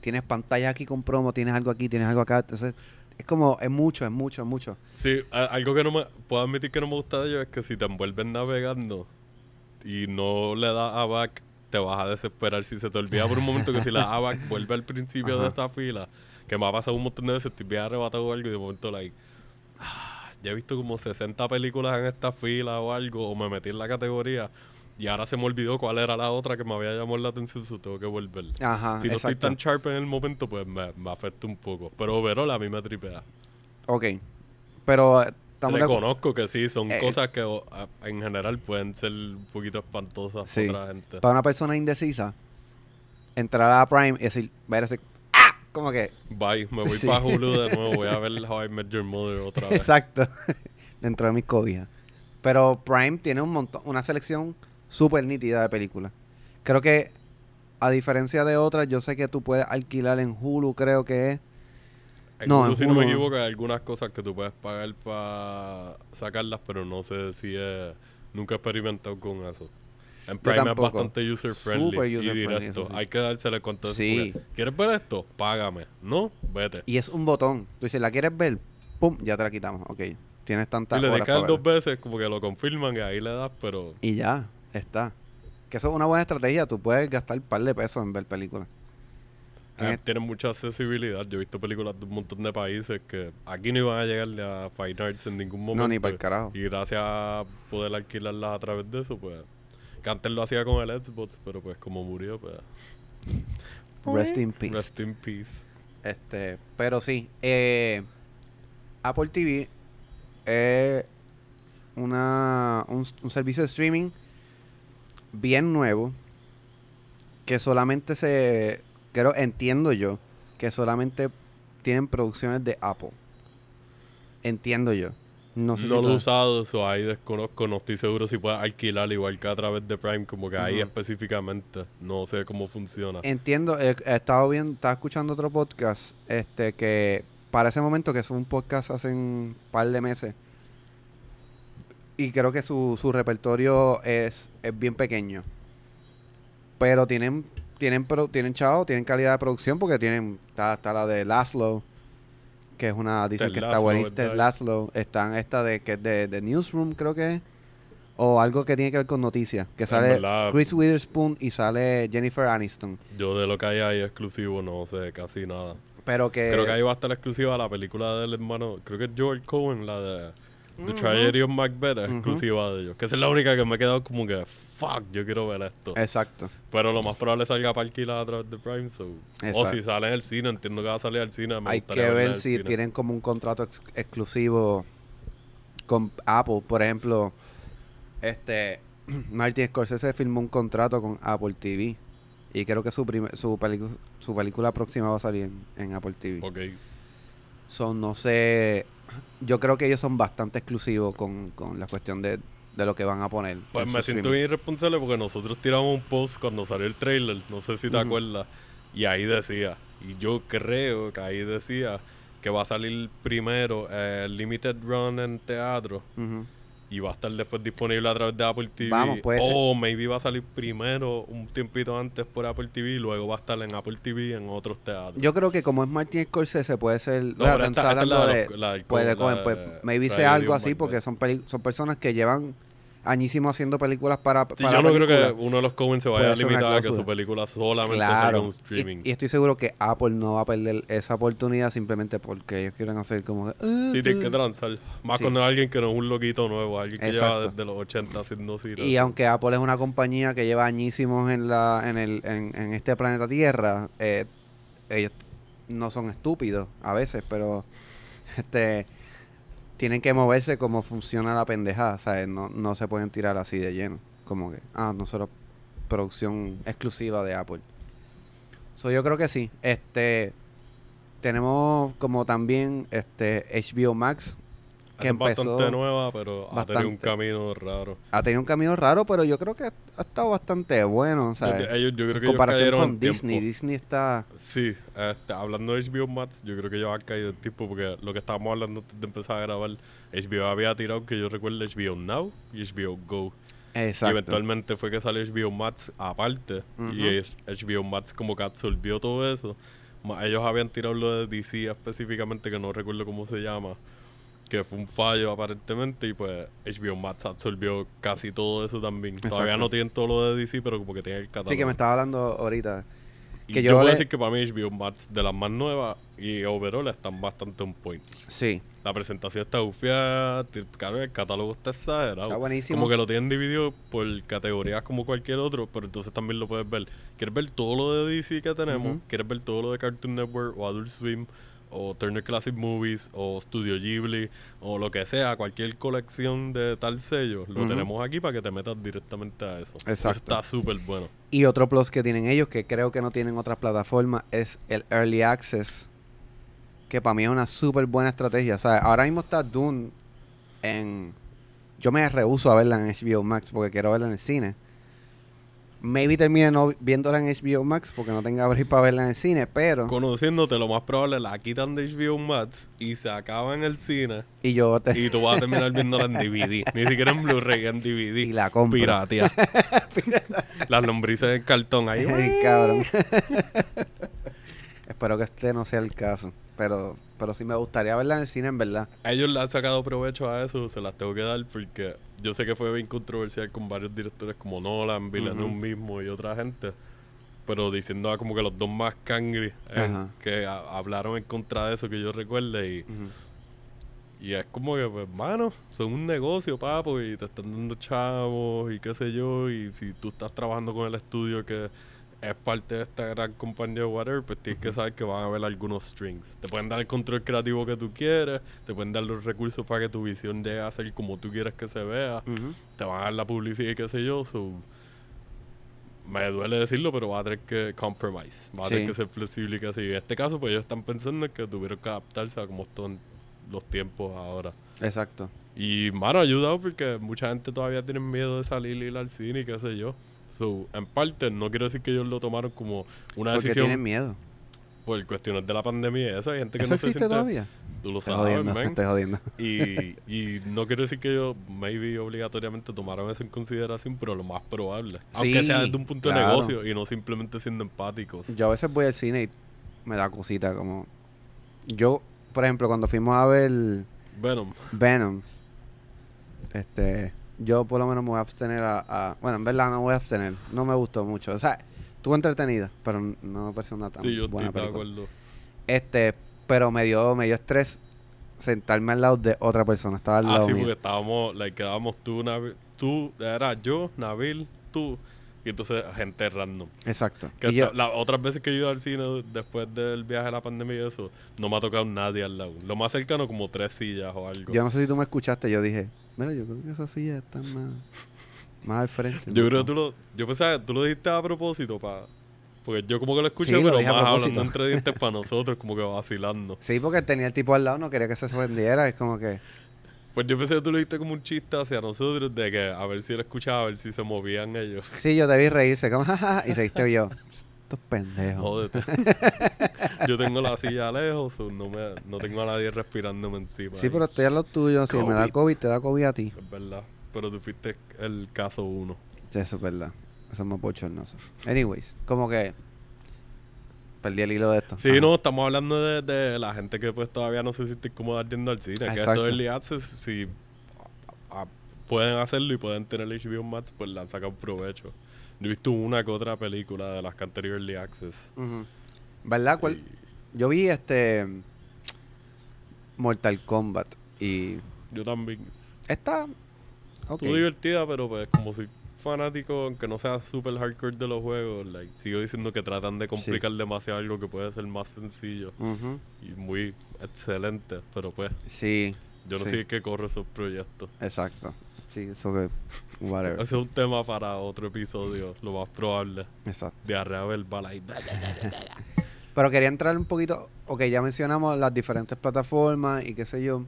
Tienes pantalla aquí con promo, tienes algo aquí, tienes algo acá. Entonces, es como, es mucho, es mucho, es mucho. Sí, algo que no me puedo admitir que no me gusta de ellos es que si te envuelven navegando y no le das a back, te vas a desesperar. Si se te olvida por un momento que si le das a back, vuelve al principio de esta fila, que me ha pasado un montón de veces, estoy bien arrebatado o algo y de momento, like, ah, ya he visto como 60 películas en esta fila o algo, o me metí en la categoría. Y ahora se me olvidó cuál era la otra que me había llamado la atención, so tengo que volver. Ajá, si no estoy exacto. tan sharp en el momento, pues me, me afecta un poco. Pero overall a mí me tripea. Ok. Pero eh, Reconozco que sí, son Eh, cosas que o, a- en general pueden ser un poquito espantosas Sí. para otra gente. Para una persona indecisa, entrar a Prime y decir, ver ese. ¡Ah! Como que. Bye, me voy Sí. para Hulu de nuevo, voy a ver How I Met Your Mother otra vez. Exacto. Dentro de mis cobijas. Pero Prime tiene un montón, una selección súper nítida de películas. Creo que, a diferencia de otras, yo sé que tú puedes alquilar en Hulu, creo que es. En No, Hulu, en si no me equivoco, hay algunas cosas que tú puedes pagar para sacarlas, pero no sé si es... Nunca he experimentado con eso. En Prime es bastante user friendly Súper y user-friendly, directo. sí. Hay que dársele cuenta de Sí. ¿Quieres ver esto? Págame. ¿No? Vete. Y es un botón. Tú dices, ¿la quieres ver? ¡Pum! Ya te la quitamos. Ok. Tienes tantas Y le horas para dos veces, como que lo confirman y ahí le das, pero... Y ya, está. Que eso es una buena estrategia. Tú puedes gastar un par de pesos en ver películas. Tienes- tienen mucha accesibilidad. Yo he visto películas de un montón de países que aquí no iban a llegarle a Fine Arts en ningún momento. No, ni para el carajo. Y gracias a poder alquilarlas a través de eso, pues. Que antes lo hacía con el Xbox, pero pues como murió, pues. Rest in peace. Rest in peace. Este, pero sí, eh, Apple TV es una, un, un servicio de streaming bien nuevo que solamente se, creo, entiendo yo, que solamente tienen producciones de Apple. Entiendo yo. No sé si No lo he usado, eso ahí desconozco, no estoy seguro si puedes alquilar igual que a través de Prime, como que ahí específicamente. No sé cómo funciona. Entiendo, he, he estado viendo, estaba escuchando otro podcast, este, que para ese momento, que es un podcast hace un par de meses, y creo que su, su repertorio es, es bien pequeño. Pero tienen, tienen, pro- tienen chavo, tienen calidad de producción, porque tienen, está, está la de Laszlo, que es una, dicen Ted que está ¿verdad? Laszlo, están esta de, que es de, de Newsroom, creo que es, o algo que tiene que ver con noticias, que En sale verdad- Chris Witherspoon y sale Jennifer Aniston. Yo de lo que hay ahí exclusivo no sé casi nada. Pero que. Creo que ahí va a estar exclusiva la película del hermano, creo que es Joel Cohen, la de The Ujú. Tragedy of Macbeth, es exclusiva de ellos. Que esa es la única que me he quedado como que, fuck, yo quiero ver esto. Exacto. Pero lo más probable salga para alquilar a través de Prime. So. O si sale en el cine, entiendo que va a salir al cine. me Hay que ver si cine. tienen como un contrato ex- exclusivo con Apple. Por ejemplo, este. Martin Scorsese firmó un contrato con Apple TV. Y creo que su, su, su película próxima va a salir en, en Apple TV. Ok. Son, no sé. Yo creo que ellos son bastante exclusivos con, con la cuestión de, de lo que van a poner. Pues me siento bien irresponsable porque nosotros tiramos un post cuando salió el trailer, no sé si te acuerdas, y ahí decía, y yo creo que ahí decía que va a salir primero eh, Limited Run en teatro Ujú. Y va a estar después disponible a través de Apple TV. Vamos, puede ser. o maybe va a salir primero un tiempito antes por Apple TV y luego va a estar en Apple TV en otros teatros. Yo creo que como es Martin Scorsese puede ser... No, pero esta- es la de de- los- la del Pues, de Cohen, pues, maybe sea algo así porque son son personas que llevan añísimo haciendo películas para, Sí, para yo no creo que uno de los Cohen se vaya a limitar a que su película solamente Claro. Y, streaming. y estoy seguro que Apple no va a perder esa oportunidad simplemente porque ellos quieren hacer como... "Ah, Sí, tienes tú". que transar. Más Sí. cuando es alguien que no es un loquito nuevo, alguien que lleva Exacto. desde los 80 haciendo cine. Y aunque Apple es una compañía que lleva añísimos en la en el en, en este planeta Tierra, eh, ellos no son estúpidos a veces, pero este tienen que moverse como funciona la pendejada, ¿sabes? No, no se pueden tirar así de lleno, como que ah, nosotros producción exclusiva de Apple. So, yo creo que sí. Este tenemos como también este HBO Max que Es empezó... bastante nueva, pero ha tenido un camino raro. Ha tenido un camino raro, pero yo creo que ha, estado bastante bueno. O sea, ellos, yo creo que en comparación con Disney. tiempo. Disney está... Sí, este, hablando de HBO Max, yo creo que ellos han caído en tiempo porque lo que estábamos hablando antes de empezar a grabar, HBO había tirado que yo recuerdo HBO Now y HBO Go. Y Exacto. eventualmente fue que salió HBO Max aparte. Ujú. Y es- HBO Max como que absorbió todo eso. Ellos habían tirado lo de DC específicamente, que no recuerdo cómo se llama. Que fue un fallo aparentemente. Y pues HBO Max absorbió casi todo eso también. Todavía no tienen todo lo de DC, pero como que tienen el catálogo. Sí, que me estaba hablando ahorita. Y que yo, yo puedo le- decir que para mí HBO Max de las más nuevas y overall están bastante on point. Sí. La presentación está bufiada, t- claro, el catálogo está exagerado. Está buenísimo. Como que lo tienen dividido por categorías como cualquier otro, pero entonces también lo puedes ver. ¿Quieres ver todo lo de DC que tenemos? ¿Quieres ver todo lo de Cartoon Network o Adult Swim o Turner Classic Movies o Studio Ghibli o lo que sea, cualquier colección de tal sello? Lo tenemos aquí para que te metas directamente a eso. Eso Exacto. está súper bueno. Y otro plus que tienen ellos, que creo que no tienen otras plataformas, es el Early Access. Que para mí es una súper buena estrategia. O sea, ahora mismo está Dune en... Yo me rehuso a verla en HBO Max porque quiero verla en el cine. Maybe termine no viéndola en HBO Max porque no tenga abrir para verla en el cine, pero... Conociéndote, lo más probable la quitan de HBO Max y se acaba en el cine Y yo te... y tú vas a terminar viéndola en DVD. Ni siquiera en Blu-ray, en DVD. Y la compro. Piratea. Las lombrices en cartón ahí. Ay, cabrón. Espero que este no sea el caso. Pero, pero sí me gustaría verla en el cine, en verdad. Ellos le han sacado provecho a eso, se las tengo que dar porque yo sé que fue bien controversial con varios directores como Nolan, Villeneuve Ujú. mismo y otra gente. Pero diciendo a como que los dos más cangri eh, que hablaron en contra de eso que yo recuerde y. Y es como que, pues, mano, son un negocio, papo, y te están dando chavos y qué sé yo. Y si tú estás trabajando con el estudio que es parte de esta gran compañía o whatever, pues tienes que saber que van a haber algunos strings. Te pueden dar el control creativo que tú quieres, te pueden dar los recursos para que tu visión llegue a ser como tú quieres que se vea, te van a dar la publicidad y qué sé yo. So, me duele decirlo, pero va a tener que compromise, va a tener que ser flexible y que así. En este caso, pues ellos están pensando en que tuvieron que adaptarse a cómo están los tiempos ahora. Exacto. Y, mano, ha ayudado porque mucha gente todavía tiene miedo de salir y ir al cine y qué sé yo. So, en parte, no quiero decir que ellos lo tomaron como una Porque decisión tienen miedo. por cuestiones de la pandemia eso. Hay gente que ¿Eso no se existe siente... todavía? Tú lo Estoy sabes, jodiendo, man. estoy jodiendo. Y, y no quiero decir que ellos, maybe, obligatoriamente tomaron eso en consideración, pero lo más probable. Aunque Sí, sea desde un punto de claro. negocio y no simplemente siendo empáticos. Yo a veces voy al cine y me da cosita como... Yo, por ejemplo, cuando fuimos a ver Venom. Venom, este, yo por lo menos me voy a abstener a, a- Bueno, en verdad no voy a abstener. No me gustó mucho. O sea, estuvo entretenida, pero no me pareció una tan Sí, yo buena estoy de acuerdo. Este, pero me dio, me dio estrés sentarme al lado de otra persona. Estaba al Ah, lado sí, mío. porque estábamos, like, quedábamos tú, Nabil, tú, era yo, Nabil, tú, y entonces gente random. Exacto. Que Y yo, hasta- las otras veces que he ido al cine después del viaje a la pandemia y eso, no me ha tocado nadie al lado. Lo más cercano como tres sillas o algo. yo no sé si tú me escuchaste, yo dije, mira, yo creo que esas sillas están más, más al frente. Yo ¿no? creo que tú lo, yo pensaba, tú lo dijiste a propósito, pa, porque yo como que lo escuché, Sí, lo pero a más hablando entre dientes para nosotros, como que vacilando. Sí, porque tenía el tipo al lado, no quería que se ofendiera. Es como que, Pues yo pensé que tú lo dijiste como un chiste hacia nosotros, de que a ver si él escuchaba, a ver si se movían ellos. sí, yo te vi reírse, como, jajaja, y seguiste yo. Estos pendejos. Jódete. yo tengo la silla lejos, no, me, no tengo a nadie respirándome encima. Sí, ahí. pero estoy a lo tuyo. Si me da COVID. Te da COVID a ti. Es verdad. Pero tú fuiste el caso uno. Sí, Eso es verdad. Eso es más bochornoso. Anyways, como que perdí el hilo de esto. Sí, Ajá. no, estamos hablando de, de la gente que pues todavía no se siente cómoda yendo al cine. Que esto de Early Access, si a- a- pueden hacerlo y pueden tener HBO Max, pues le han sacado provecho. Yo he visto una que otra película de las que han tenido Early Access. Ujú. ¿Verdad? ¿Cuál? Yo vi este Mortal Kombat y yo también. está ok. Estuvo divertida, pero pues como si fanático, aunque no sea super hardcore de los juegos, like, sigo diciendo que tratan de complicar demasiado algo que puede ser más sencillo y muy excelente, pero pues Sí, yo no Sí. sé qué corre esos proyectos. exacto. Sí, eso que whatever. Ese es un tema para otro episodio, lo más probable. exacto. Diarrea verbal ahí. Pero quería entrar un poquito, ok, ya mencionamos las diferentes plataformas y qué sé yo.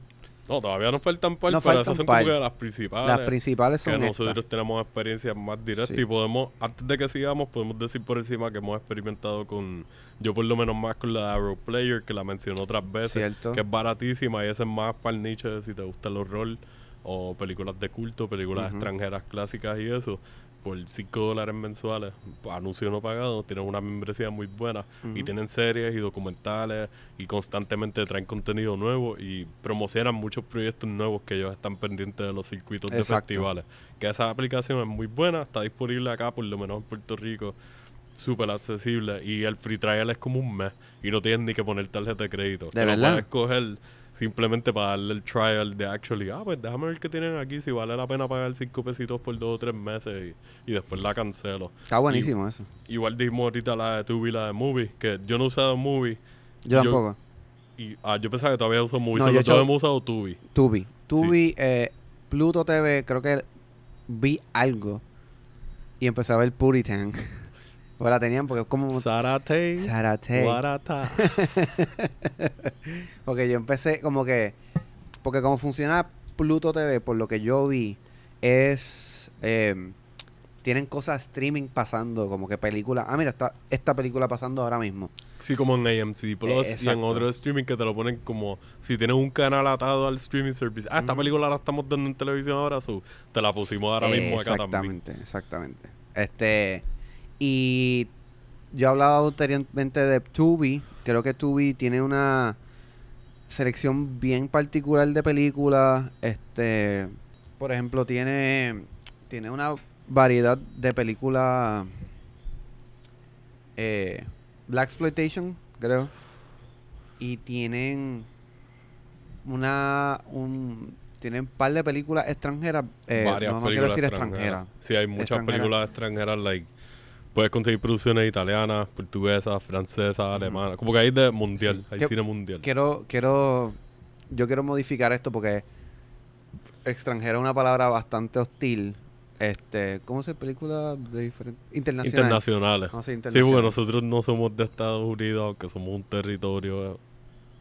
No, todavía nos faltan par, Nos pero esas son par. como que las principales. Las principales que son nosotros estas. tenemos experiencias más directas Sí. y podemos, antes de que sigamos, podemos decir por encima que hemos experimentado con, yo por lo menos más con la de Arrow Player, que la mencionó otras veces, Cierto. que es baratísima y ese es más para el nicho de si te gusta el horror o películas de culto, películas extranjeras clásicas y eso. Por 5 dólares mensuales, anuncio no pagado, tienen una membresía muy buena y tienen series y documentales y constantemente traen contenido nuevo y promocionan muchos proyectos nuevos que ellos están pendientes de los circuitos de festivales. Que esa aplicación es muy buena, está disponible acá, por lo menos en Puerto Rico, súper accesible y el free trial es como un mes y no tienes ni que poner tarjeta de crédito. ¿De lo verdad? puedes coger simplemente para darle el trial de actually, ah, pues déjame ver qué tienen aquí, si vale la pena pagar cinco pesitos por dos o tres meses y, y después la cancelo. Está buenísimo eso. Igual dijimos ahorita la de Tubi, la de Movie, que yo no he usado Movie. Yo yo- tampoco. Y, ah, yo pensaba que todavía uso Movie, No, solo yo hemos usado Tubi. Tubi. Tubi, eh, Pluto TV, creo que vi algo y empecé a ver Puritan. Pues la tenían porque es como Sarate. Sarate. Guarata. Porque yo empecé como que. Porque como funciona Pluto TV, por lo que yo vi, es. eh, tienen cosas streaming pasando, como que películas. Ah, mira, está esta película pasando ahora mismo. Sí, como en AMC Plus y en Eh, exacto. otro streaming que te lo ponen como si tienes un canal atado al streaming service. Ah, esta película la estamos dando en televisión ahora, so, te la pusimos ahora mismo acá también. Exactamente, exactamente. Este. Y yo hablaba anteriormente de Tubi. Creo que Tubi tiene una selección bien particular de películas. Este. Por ejemplo, tiene. Tiene una variedad de películas. Eh, Black Exploitation, creo. Y tienen una. un Tienen un par de películas extranjeras. eh, no, no quiero decir extranjeras. extranjeras. Sí, hay muchas Extranjeras. películas extranjeras, like, puedes conseguir producciones italianas, portuguesas, francesas, alemanas, como que hay de mundial, Sí. hay Que- cine mundial. Quiero, quiero, yo quiero modificar esto porque extranjera es una palabra bastante hostil. Este, ¿cómo se película de diferentes internacionales? Internacionales. Vamos a decir Sí, porque internacionales. nosotros no somos de Estados Unidos, aunque somos un territorio,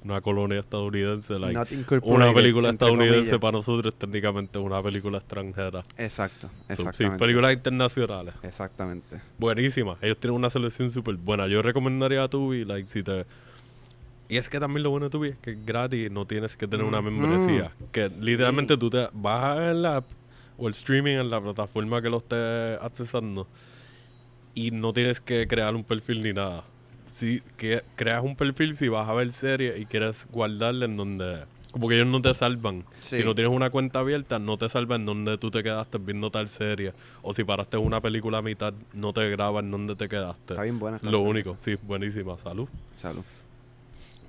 una colonia estadounidense. like, una película estadounidense para nosotros es técnicamente una película extranjera. Exacto, So, sí, exactamente. películas internacionales. Exactamente. Buenísimas. Ellos tienen una selección súper buena. Yo recomendaría a Tubi, like, si te... Y es que también lo bueno de Tubi es que es gratis, no tienes que tener una Ujú. membresía. Que literalmente tú te bajas el app o el streaming en la plataforma que lo estés accesando y no tienes que crear un perfil ni nada. Si que creas un perfil si vas a ver series y quieres guardarla en donde... Como que ellos no te salvan. Sí. Si no tienes una cuenta abierta, no te salva en donde tú te quedaste viendo tal serie. O si paraste una película a mitad, no te graba en donde te quedaste. Está bien buena. esta Lo único, sí, buenísima, salud. Salud.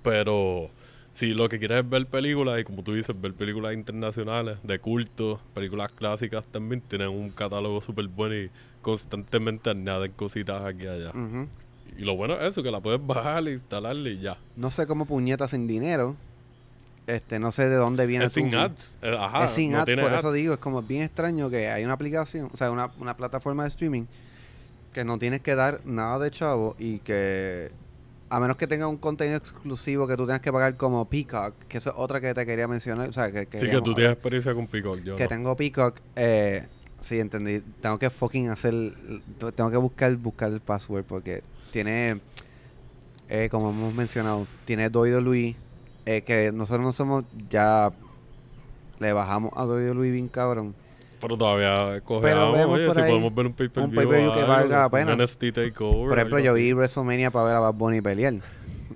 Pero si lo que quieres es ver películas, y como tú dices, ver películas internacionales, de culto, películas clásicas también, tienen un catálogo súper bueno y constantemente añaden cositas aquí y allá. Ujú. Y lo bueno es eso, que la puedes bajar, instalarle y ya. No sé cómo puñeta sin dinero. Este, no sé de dónde viene Es sin ads. eh, Ajá, es sin no ads, por eso digo, es como bien extraño que hay una aplicación, o sea, una, una plataforma de streaming que no tienes que dar nada de chavo y que a menos que tenga un contenido exclusivo que tú tengas que pagar como Peacock, que eso es otra que te quería mencionar, o sea, que, Sí, que tú tienes experiencia con Peacock, yo que no. tengo Peacock, eh, sí, entendí, tengo que fucking hacer, tengo que buscar, buscar el password porque tiene, eh, como hemos mencionado, tiene WWE, eh, que nosotros no somos, ya le bajamos a WWE bien cabrón. Pero todavía vemos oye, si ahí podemos ver un pay-per-view, un pay-per-view que o valga la pena. NXT TakeOver. Por ejemplo, yo vi WrestleMania para ver a Bad Bunny pelear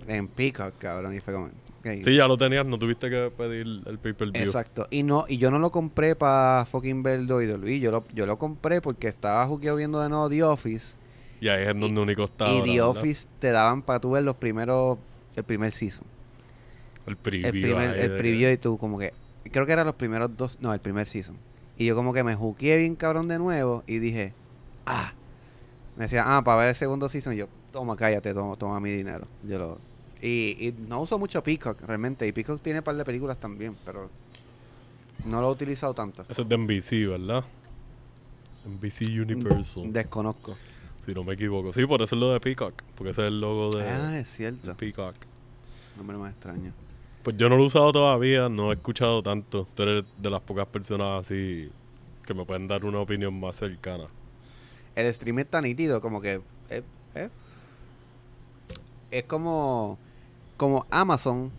en Peacock, cabrón, y fue como... Sí, ya lo tenías, no tuviste que pedir el pay-per-view. Exacto. Y no y yo no lo compré para fucking ver WWE. Yo lo, yo lo compré porque estaba jugueando viendo de nuevo The Office. Y ahí es donde único está y ahora, The ¿verdad? Office te daban para tú ver los primeros... El primer season. El preview. El primer, de- preview y tú como que... Creo que eran los primeros dos... No, el primer season. Y yo como que me juqué bien cabrón de nuevo y dije... Ah. Me decía, ah, para ver el segundo season. Yo, toma, cállate, toma, toma mi dinero. Yo lo... Y, y no uso mucho Peacock, realmente. Y Peacock tiene un par de películas también, pero... No lo he utilizado tanto. Eso es de NBC, ¿verdad? NBC Universal, Desconozco. Si no me equivoco. Sí, por eso es lo de Peacock, porque ese es el logo de, Ah, es cierto. Peacock. Nombre más extraño. Pues yo no lo he usado todavía, no he escuchado tanto. Tú eres de las pocas personas así que me pueden dar una opinión más cercana. El stream está nítido, como que. eh, eh, Es como. Como Amazon,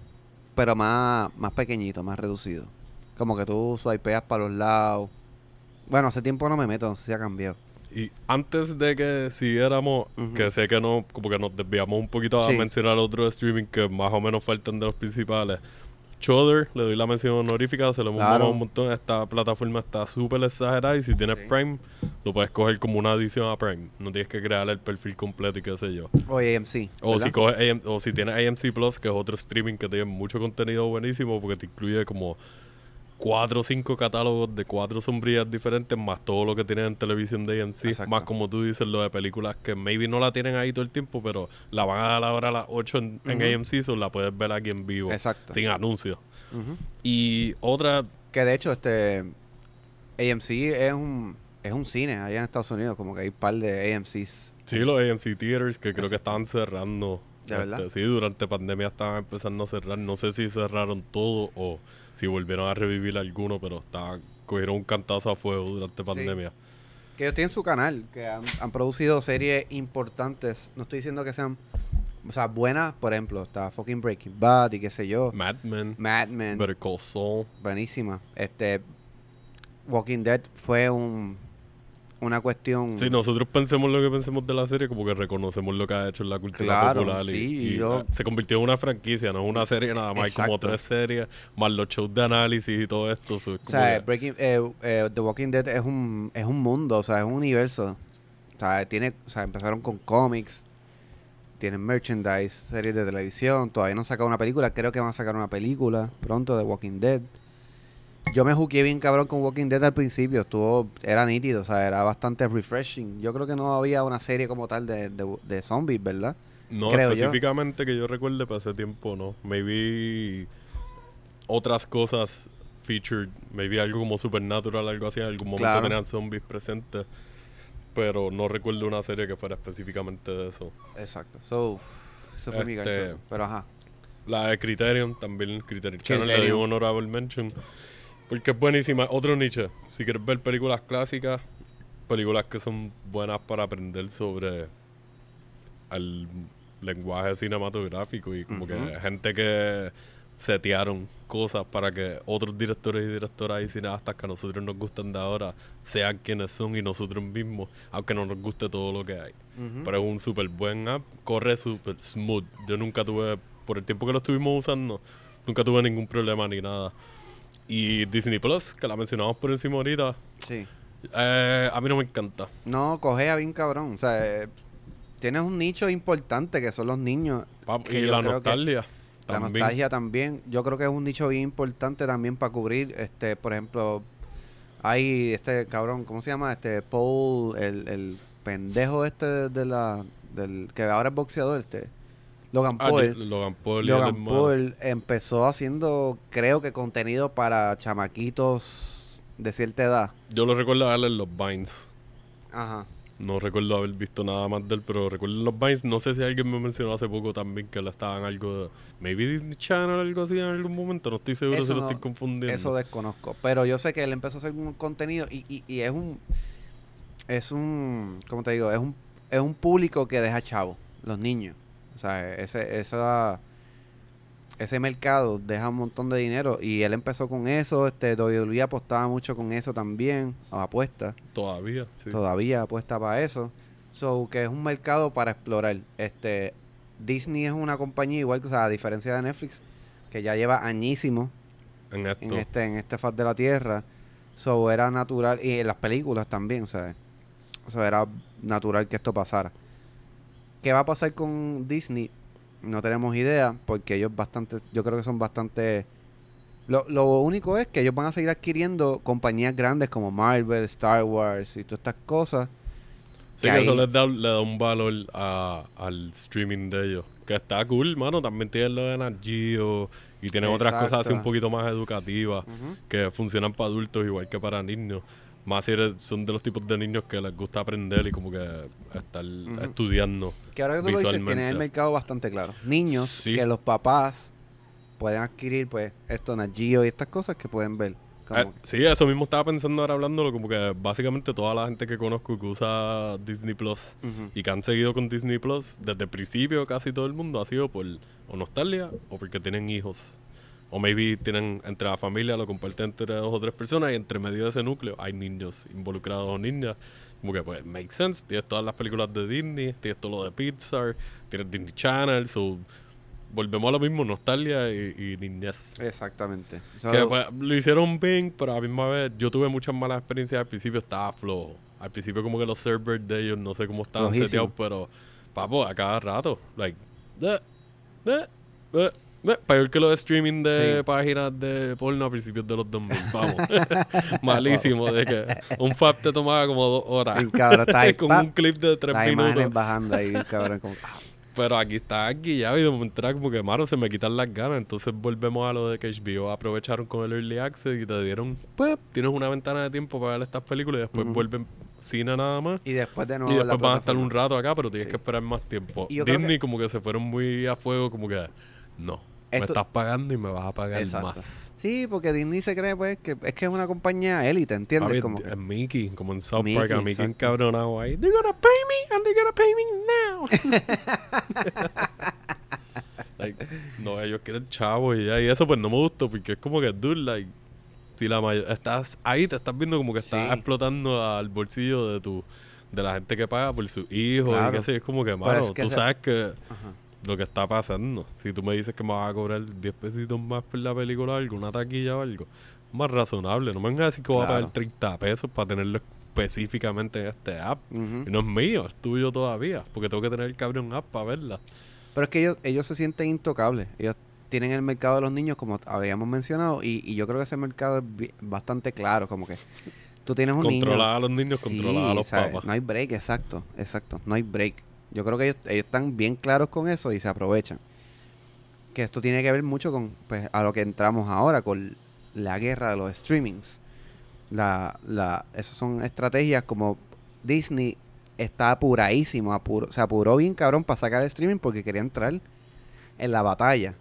pero más, más pequeñito, más reducido. Como que tú swipeas para los lados. Bueno, hace tiempo no me meto, no sé si ha cambiado. Y antes de que siguiéramos, Ujú. que sé que no, como que nos desviamos un poquito a mencionar otro streaming que más o menos faltan de los principales. Chother, le doy la mención honorífica, se lo hemos Claro. un montón. Esta plataforma está súper exagerada y si tienes Sí. Prime, lo puedes coger como una adición a Prime. No tienes que crear el perfil completo y qué sé yo. O AMC. O ¿verdad? si, coges AM o si tienes AMC Plus, que es otro streaming que tiene mucho contenido buenísimo porque te incluye como cuatro o cinco catálogos de cuatro sombrillas diferentes, más todo lo que tienen en televisión de AMC, Exacto. más como tú dices, lo de películas que maybe no la tienen ahí todo el tiempo, pero la van a dar ahora a las 8 en, en Ujú. AMC, so la puedes ver aquí en vivo, Exacto. sin anuncios. Y otra, Que de hecho, este. AMC es un. Es un cine allá en Estados Unidos, como que hay un par de AMCs. sí, los AMC Theaters que creo que estaban cerrando. ¿De verdad? Este, sí, durante pandemia estaban empezando a cerrar. No sé si cerraron todo o si volvieron a revivir alguno, pero estaban, cogieron un cantazo a fuego durante pandemia. Que ellos tienen su canal, que han, han producido series importantes. No estoy diciendo que sean. O sea, buenas, por ejemplo, está fucking Breaking Bad y qué sé yo. Mad Men, Mad Men, Better Call Saul. buenísima. Este. Walking Dead fue un. Una cuestión. Sí, nosotros pensemos lo que pensemos de la serie, como que reconocemos lo que ha hecho en la cultura Claro, popular. Y, sí, y, y yo- se convirtió en una franquicia, no es una serie nada más. Hay como tres series, más los shows de análisis y todo esto. so O sea, que- Breaking, eh, eh, The Walking Dead es un, es un mundo, o sea, es un universo. O sea, tiene, o sea, empezaron con cómics, tienen merchandise, series de televisión, todavía no han sacado una película, creo que van a sacar una película pronto de Walking Dead. Yo me juqué bien cabrón con Walking Dead al principio, estuvo, era nítido, o sea, era bastante refreshing. Yo creo que no había una serie como tal de, de, de zombies, ¿verdad? No, creo yo. específicamente que yo recuerde, para ese tiempo no. Maybe otras cosas featured, maybe algo como Supernatural, algo así, en algún momento Claro. tenían zombies presentes. Pero no recuerdo una serie que fuera específicamente de eso. Exacto. So, eso fue mi Este- gancho. Pero ajá. La de Criterion también, Criterion Channel le dio honorable mention. Porque es buenísima. Otro nicho. Si quieres ver películas clásicas, películas que son buenas para aprender sobre el lenguaje cinematográfico y como que gente que setearon cosas para que otros directores y directoras y cineastas que a nosotros nos gustan de ahora sean quienes son y nosotros mismos, aunque no nos guste todo lo que hay. Pero es un súper buen app, corre súper smooth. Yo nunca tuve, por el tiempo que lo estuvimos usando, nunca tuve ningún problema ni nada. Y Disney Plus, que la mencionamos por encima ahorita, Sí. eh, a mí no me encanta. No, cogea bien cabrón. O sea, eh, tienes un nicho importante que son los niños. Que y yo la creo que nostalgia. La nostalgia también. Yo creo que es un nicho bien importante también para cubrir. Este, por ejemplo, hay este cabrón, ¿cómo se llama? Este Paul, el, el pendejo este de, de la, del que ahora es boxeador, este. Logan Ah, Paul. Logan Paul. el Logan. Paul empezó haciendo, creo que contenido para chamaquitos de cierta edad. Yo lo recuerdo verlo en los Vines. Ajá. No recuerdo haber visto nada más de él, pero recuerdo en los Vines. No sé si alguien me mencionó hace poco también que le estaban algo de. Maybe Disney Channel o algo así en algún momento. No estoy seguro Eso si lo estoy confundiendo. Eso desconozco. Pero yo sé que él empezó a hacer un contenido y, y, y es un. Es un. ¿Cómo te digo? Es un, es un público que deja chavo. Los niños. O sea, ese, esa, ese mercado deja un montón de dinero. Y él empezó con eso. Este, WWE apostaba mucho con eso también. O apuesta. Todavía, sí. Todavía apuesta para eso. So, que es un mercado para explorar. Este. Disney es una compañía igual que, o sea, a diferencia de Netflix, que ya lleva añísimos En esto. en este en este faz de la tierra so era natural y en las películas también ¿sabes? o sea era natural que esto pasara qué va a pasar con Disney no tenemos idea porque ellos bastante yo creo que son bastante lo, lo único es que ellos van a seguir adquiriendo compañías grandes como Marvel Star Wars y todas estas cosas Sí, que que eso les da, le da un valor a- al streaming de ellos. Que está cool, mano. También tienen lo de Nat Geo y tienen otras cosas así un poquito más educativas que funcionan para adultos igual que para niños. Más si eres- son de los tipos de niños que les gusta aprender y como que estar estudiando. que ahora que tú lo dices tienen el mercado bastante claro niños Sí. que los papás pueden adquirir pues esto, Nat Geo y estas cosas que pueden ver. Eh, sí, eso mismo estaba pensando ahora hablándolo, como que básicamente toda la gente que conozco que usa Disney Plus y que han seguido con Disney Plus desde el principio casi todo el mundo ha sido por o nostalgia o porque tienen hijos. O maybe tienen entre la familia, lo comparten entre dos o tres personas y entre medio de ese núcleo hay niños involucrados o niñas. Como que pues make sense. Tienes todas las películas de Disney, tienes todo lo de Pixar, tienes Disney Channel, so volvemos a lo mismo, nostalgia y, y niñez. Exactamente. Que pues, lo hicieron bien, pero a la misma vez yo tuve muchas malas experiencias al principio, estaba flojo. Al principio como que los servers de ellos no sé cómo estaban seteados, pero papo, a cada rato, like, eh, eh, eh, eh, peor que los streaming de Sí. páginas de porno a principios de los 2000, vamos. Malísimo, de que un fab te tomaba como dos horas. cabrón está ahí, con pa, un clip de tres minutos. bajando ahí, cabrón como... ah, Pero aquí está aquí ya y de momento era como que, mano, se me quitan las ganas. Entonces volvemos a lo de que HBO aprovecharon con el Early Access y te dieron, pues, tienes una ventana de tiempo para ver estas películas y después vuelven cine nada más. Y después de nuevo Y la después van a estar un rato acá, pero tienes Sí. que esperar más tiempo. Disney que- como que se fueron muy a fuego, como que, no, me estás pagando y me vas a pagar Exacto. más. Sí, porque Disney se cree pues que es que es una compañía élite, ¿entiendes? Papi, como es que- Mickey, como en South Mickey, Park, a Mickey encabronado ahí. They're gonna pay me and they're gonna pay me now. like, no, ellos quieren chavo y ya. Y eso pues no me gustó porque es como que, dude, like, si la mayor, estás ahí, te estás viendo como que estás Sí. explotando al bolsillo de tu de la gente que paga por sus hijos y qué sé, es como que, Pero mano, es que tú sabes que Ajá. Lo que está pasando. Si tú me dices que me vas a cobrar 10 pesitos más por la película o algo, una taquilla o algo, más razonable. No me vengas a decir que voy a pagar 30 pesos para tenerlo específicamente en este app. Y no es mío, es tuyo todavía. Porque tengo que tener el cabrón app para verla. Pero es que ellos, ellos se sienten intocables. Ellos tienen el mercado de los niños, como habíamos mencionado, y, y yo creo que ese mercado es bastante claro, como que tú tienes un niño... Controlar a los niños, Sí, controlar a los papás. No hay break, exacto, exacto, no hay break. Yo creo que ellos, están bien claros con eso y se aprovechan. Que esto tiene que ver mucho con pues, a lo que entramos ahora, con la guerra de los streamings. La, la, esas son estrategias como Disney está apuradísimo, apuro- se apuró bien cabrón para sacar el streaming porque quería entrar en la batalla.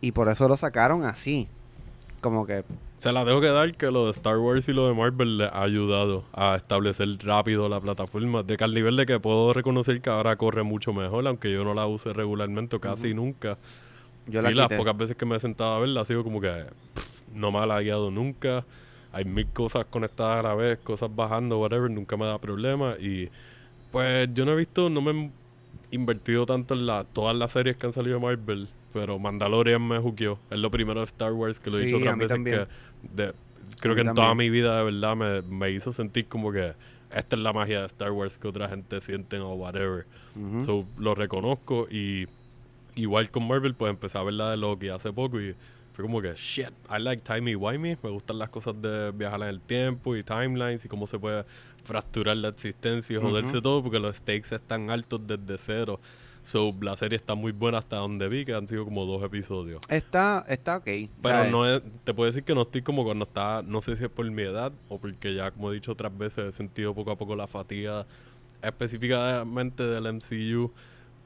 Y por eso lo sacaron así. Como que Se la tengo que dar que lo de Star Wars y lo de Marvel le ha ayudado a establecer rápido la plataforma. De que al nivel de que puedo reconocer que ahora corre mucho mejor, aunque yo no la use regularmente o casi nunca. yo sí, la las pocas veces que me he sentado a verla ha sido como que pff, no me ha lagueado nunca. Hay mil cosas conectadas a la vez, cosas bajando, whatever, nunca me da problema. Y pues yo no he visto, no me he invertido tanto en la, todas las series que han salido de Marvel, pero Mandalorian me juqueó. Es lo primero de Star Wars que lo he Sí, dicho otras veces que de- creo que en toda mi vida de verdad me, me hizo sentir como que esta es la magia de Star Wars que otra gente sienten o whatever. So, lo reconozco y igual con Marvel pues empecé a ver la de Loki hace poco y fue como que shit, I like timey wimey, me gustan las cosas de viajar en el tiempo y timelines y cómo se puede fracturar la existencia y joderse todo porque los stakes están altos desde cero. So, la serie está muy buena hasta donde vi que han sido como dos episodios. Está, está ok. Pero ¿sabes? no es, te puedo decir que no estoy como cuando estaba, no sé si es por mi edad o porque ya, como he dicho otras veces, he sentido poco a poco la fatiga específicamente del MCU,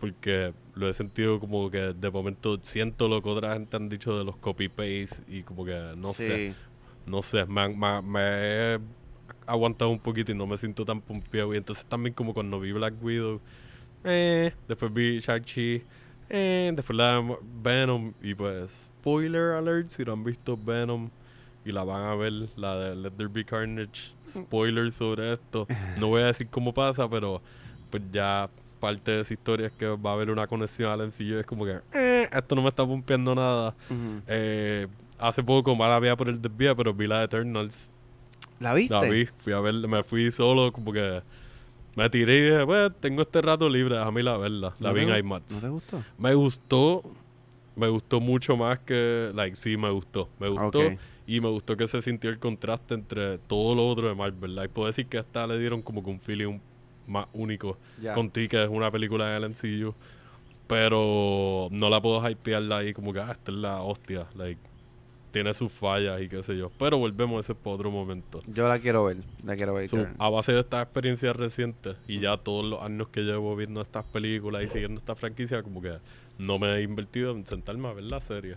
porque lo he sentido como que de momento siento lo que otra gente han dicho de los copy-paste y como que no sé, Sí. no sé, me, me- me he aguantado un poquito y no me siento tan pompeado. Y entonces también como cuando vi Black Widow, eh, después vi Shang-Chi, eh, después la de Venom y pues spoiler alert si no han visto Venom y la van a ver, la de Let There Be Carnage, spoiler sobre esto. No voy a decir cómo pasa, pero pues ya parte de esa historia es que va a haber una conexión al MCU. Es como que, eh, esto no me está pompeando nada. Eh, hace poco, mala vía por el desvío, pero vi la de Eternals. ¿La viste? La vi, fui a ver, me fui solo, como que me tiré y dije, pues tengo este rato libre, déjame ir a verla. La ¿No vi en IMAX. ¿No te gustó? Me gustó, me gustó mucho más que, like, sí, me gustó, me gustó. Ok. Y me gustó que se sintió el contraste entre todo lo otro de Marvel. Like, puedo decir que hasta le dieron como que un feeling más único Ya. con ti, que es una película del MCU. Pero no la puedo hypearla ahí como que, ah, esta es la hostia. Like, tiene sus fallas y qué sé yo. Pero volvemos a ese para otro momento. Yo la quiero ver. La quiero ver. So, a base de estas experiencias recientes y ya todos los años que llevo viendo estas películas y siguiendo esta franquicia, como que no me he invertido en sentarme a ver la serie.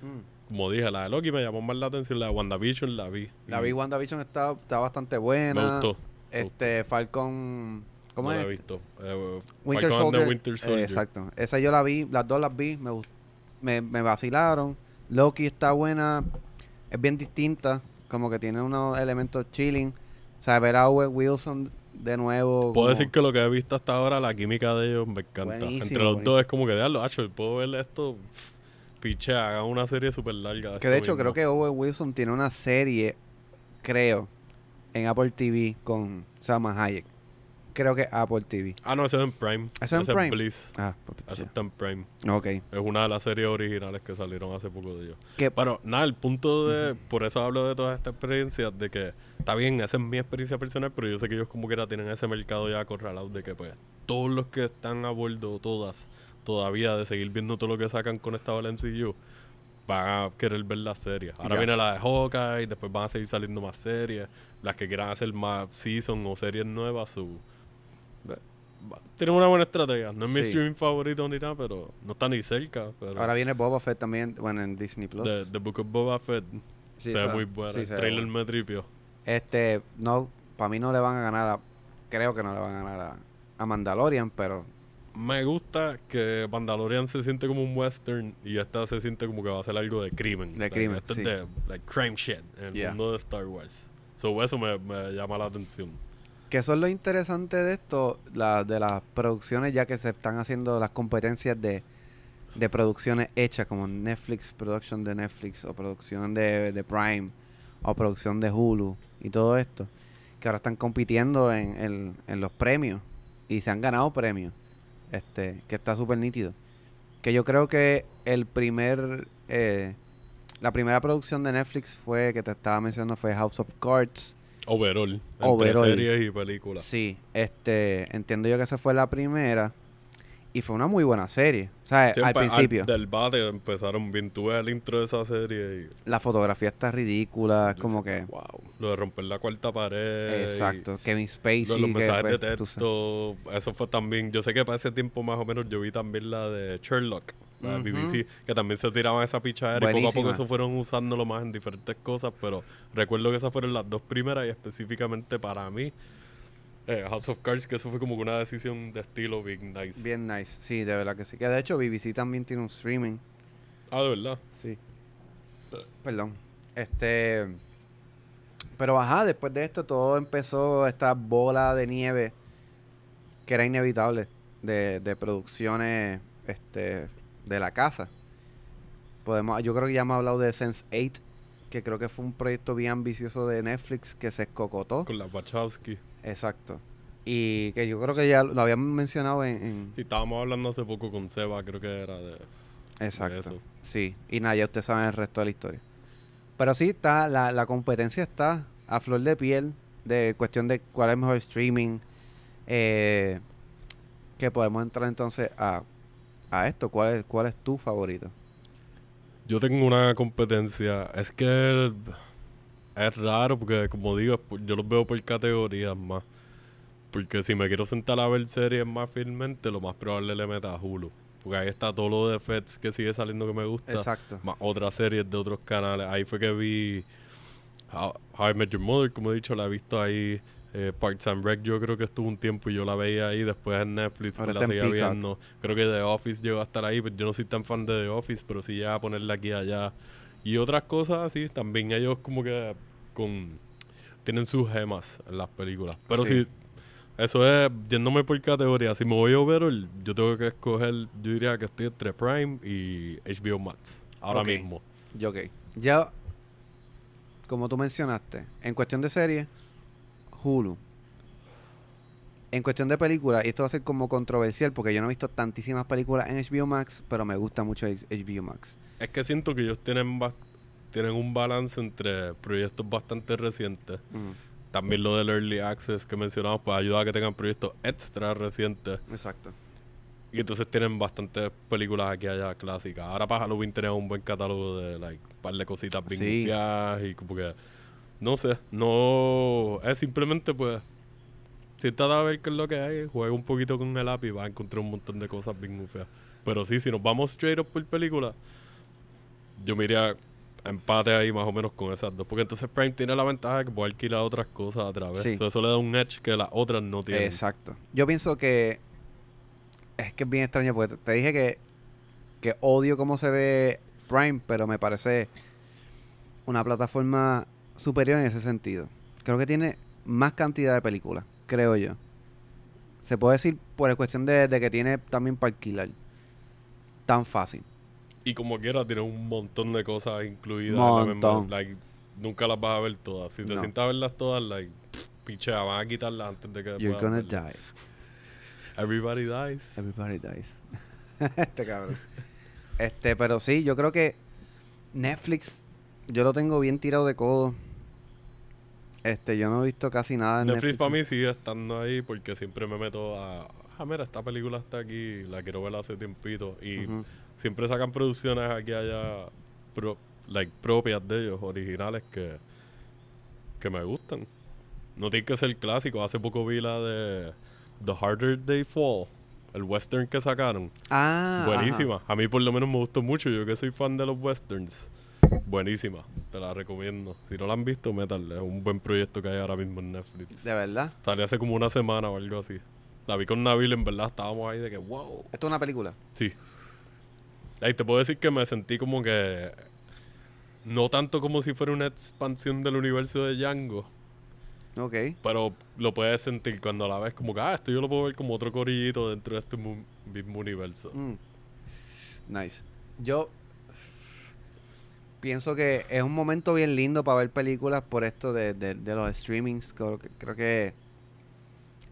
Mm. Como dije, la de Loki me llamó más la atención, la de WandaVision la vi. La vi WandaVision está, está bastante Me buena. gustó. Este, Falcon. ¿Cómo no es? la he visto. Eh, Winter Falcon and the Soldier. Winter eh, Soldier. exacto. Esa yo la vi, las dos las vi, me, me, me vacilaron. Loki está buena, es bien distinta, como que tiene unos elementos chilling. O sea, ver a Owen Wilson de nuevo. Puedo como- decir que lo que he visto hasta ahora, la química de ellos me encanta. Buenísimo, Entre los buenísimo. dos es como que, diablo, Acho, puedo ver esto, piche, hagan una serie súper larga. Que de hecho creo que Owen Wilson tiene una serie, creo, en Apple TV con Salma Hayek. Creo que Apple TV. Ah, no, ese es en Prime. ¿Eso es en Prime? Bliss. Ah, pues, ya. está en Prime. ok. Es una de las series originales que salieron hace poco de ellos. Que- Pero nada, el punto de. Por eso hablo de todas estas experiencias. De que está bien, esa es mi experiencia personal. Pero yo sé que ellos, como quiera, tienen ese mercado ya acorralado. De que, pues, todos los que están a bordo, todas, todavía de seguir viendo todo lo que sacan con esta MCU, van a querer ver las series. Ahora Ya. viene la de Hawkeye, después van a seguir saliendo más series. Las que quieran hacer más season o series nuevas, su. Tienen una buena estrategia. No es mi streaming favorito ni nada, pero no está ni cerca. Pero Ahora viene Boba Fett también, bueno, en Disney Plus. The, The Book of Boba Fett Sí, se ve esa- muy buena. sí, el trailer me tripió. Este, no, para mí no le van a ganar a, creo que no le van a ganar a, a Mandalorian, pero Me gusta que Mandalorian se siente como un western y esta se siente como que va a ser algo de crimen. De Like, crimen, Esto sí. es de like, crime shit en el Yeah. mundo de Star Wars. So, eso me, me llama la atención. Que eso es lo interesante de esto, la, de las producciones ya que se están haciendo las competencias de, de producciones hechas como Netflix, producción de Netflix o producción de, de Prime o producción de Hulu y todo esto, que ahora están compitiendo en, en- en los premios y se han ganado premios, este que está súper nítido. Que yo creo que el primer, eh, la primera producción de Netflix fue, que te estaba mencionando, fue House of Cards. Overall. Entre Overall. series y películas. Sí, este, entiendo yo que esa fue la primera y fue una muy buena serie. O sea, Siempre al principio, del bate empezaron bien. Tuve el intro de esa serie y... la fotografía está ridícula, es como que... Wow. Lo de romper la cuarta pared. Exacto, Kevin Spacey. Los, mensajes pues, de sabes. texto, eso fue también, yo sé que para ese tiempo más o menos yo vi también la de Sherlock, la. BBC, que también se tiraban esa pichadera y poco a poco eso fueron usándolo más en diferentes cosas, pero recuerdo que esas fueron las dos primeras y específicamente para mí, eh, House of Cards, que eso fue como una decisión de estilo big nice. Bien nice, sí, de verdad que sí. Que de hecho BBC también tiene un streaming. Ah, de verdad. Sí. Perdón. Este... Pero ajá, después de esto todo empezó esta bola de nieve que era inevitable de, de producciones este, de la casa. Podemos, yo creo que ya hemos hablado de Sense 8, que creo que fue un proyecto bien ambicioso de Netflix que se escocotó. Con la Wachowski. Exacto. Y que yo creo que ya lo habíamos mencionado en... en- Sí, estábamos hablando hace poco con Seba, creo que era de... Exacto. eso. Sí, y nada, ya ustedes saben el resto de la historia. Pero sí, está, la, la competencia está a flor de piel, de cuestión de cuál es mejor streaming. Eh, que podemos entrar entonces a, a esto. ¿Cuál es, ¿Cuál es tu favorito? Yo tengo una competencia. Es que es raro porque, como digo, yo los veo por categorías más. Porque si me quiero sentar a ver series más fielmente, lo más probable le meta a Hulu. Porque ahí está todo lo de Feds que sigue saliendo que me gusta. Exacto. Más otras series de otros canales. Ahí fue que vi How, How I Met Your Mother, como he dicho, la he visto ahí. Eh, Parks and Rec yo creo que estuvo un tiempo y yo la veía ahí. Después en Netflix Ahora pues, la seguía Peacock. viendo. Creo que The Office llegó a estar ahí, pero yo no soy tan fan de The Office, pero sí llega a ponerla aquí allá. Y otras cosas así, también ellos como que con tienen sus gemas en las películas. Pero Sí. sí, eso es, yéndome por categoría, si me voy a ver, yo tengo que escoger, yo diría que estoy entre Prime y HBO Max. Ahora mismo. Yo, ok. Ya, como tú mencionaste, en cuestión de serie, Hulu. En cuestión de películas, y esto va a ser como controversial porque yo no he visto tantísimas películas en HBO Max, pero me gusta mucho HBO Max. Es que siento que ellos tienen, tienen un balance entre proyectos bastante recientes. Mm, También lo del Early Access que mencionamos, pues ayuda a que tengan proyectos extra recientes. exacto. Y entonces tienen bastantes películas aquí allá clásicas. Ahora para Halloween tenían un buen catálogo de like, un par de cositas bien Sí. y como que no sé, no es simplemente pues siéntate a ver qué es lo que hay, juega un poquito con el app y vas a encontrar un montón de cosas bien gufiadas. Pero sí, si nos vamos straight up por película, yo me iría a empate ahí más o menos con esas dos. Porque entonces Prime tiene la ventaja de que puede alquilar otras cosas a través. Sí. So, eso le da un edge que las otras no tienen. Exacto. Yo pienso que es que es bien extraño porque te- te dije que, que odio cómo se ve Prime, pero me parece una plataforma superior en ese sentido. Creo que tiene más cantidad de películas, creo yo. Se puede decir por la cuestión de, de que tiene también para alquilar. Tan fácil. Y como quiera, tiene un montón de cosas incluidas. Montón. Like, nunca las vas a ver todas. Si te No. sientas a verlas todas, like, pff, pichea, van a quitarlas antes de que You're gonna verlas. die. Everybody dies. Everybody dies. este cabrón. Este, pero sí, yo creo que Netflix, yo lo tengo bien tirado de codo. Este, yo no he visto casi nada en Netflix Netflix. para mí sigue estando ahí porque siempre me meto a... Ah, mira, esta película está aquí, la quiero ver hace tiempito. Y siempre sacan producciones aquí allá pro- like, propias de ellos, originales, que, que me gustan. No tiene que ser clásico. Hace poco vi la de The Harder They Fall, el western que sacaron. Ah, ajá. Buenísima. A mí por lo menos me gustó mucho. Yo que soy fan de los westerns. Buenísima. Te la recomiendo. Si no la han visto, métanle. Es un buen proyecto que hay ahora mismo en Netflix. De verdad. Salió hace como una semana o algo así. La vi con Nabil, en verdad. Estábamos ahí de que, wow. Esto es una película. Sí. Ahí te puedo decir que me sentí como que. No tanto como si fuera una expansión del universo de Django. Ok. Pero lo puedes sentir cuando la ves como que, ah, esto yo lo puedo ver como otro corillito dentro de este mu- mismo universo. Mm. Nice. Yo pienso que es un momento bien lindo para ver películas por esto de, de- de los streamings. Creo que, creo que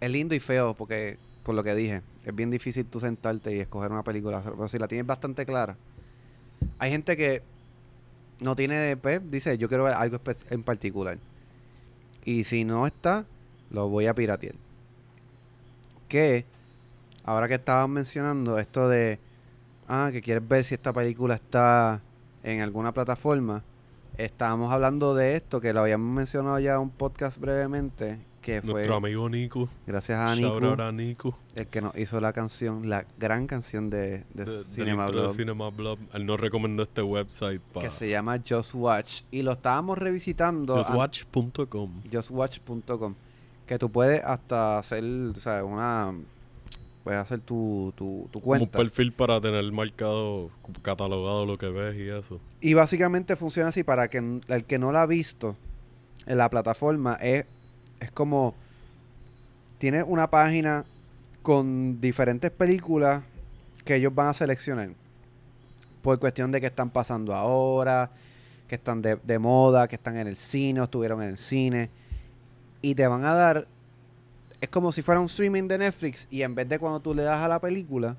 es lindo y feo porque, por lo que dije, es bien difícil tú sentarte y escoger una película. Pero si la tienes bastante clara. Hay gente que no tiene, pues, dice, yo quiero ver algo en particular. Y si no está, lo voy a piratear. Que, ahora que estaban mencionando esto de, ah, que quieres ver si esta película está en alguna plataforma, estábamos hablando de esto, que lo habíamos mencionado ya en un podcast brevemente, que fue Nuestro amigo Nico. gracias a out a Nico. el que nos hizo la canción, la gran canción de, de, Cinema intro de Cinema. Él nos recomendó este website que se llama Just Watch, y lo estábamos revisitando. an- justwatch.com. justwatch.com que tú puedes hasta hacer o sea, una puedes hacer tu, tu, tu Como un cuenta perfil para tener marcado, catalogado lo que ves y eso. y básicamente funciona así para que el que no la ha visto en la plataforma es, es como tiene una página con diferentes películas que ellos van a seleccionar por cuestión de que están pasando ahora que están de, de moda que están en el cine o estuvieron en el cine y te van a dar es como si fuera un streaming de Netflix y en vez de cuando tú le das a la película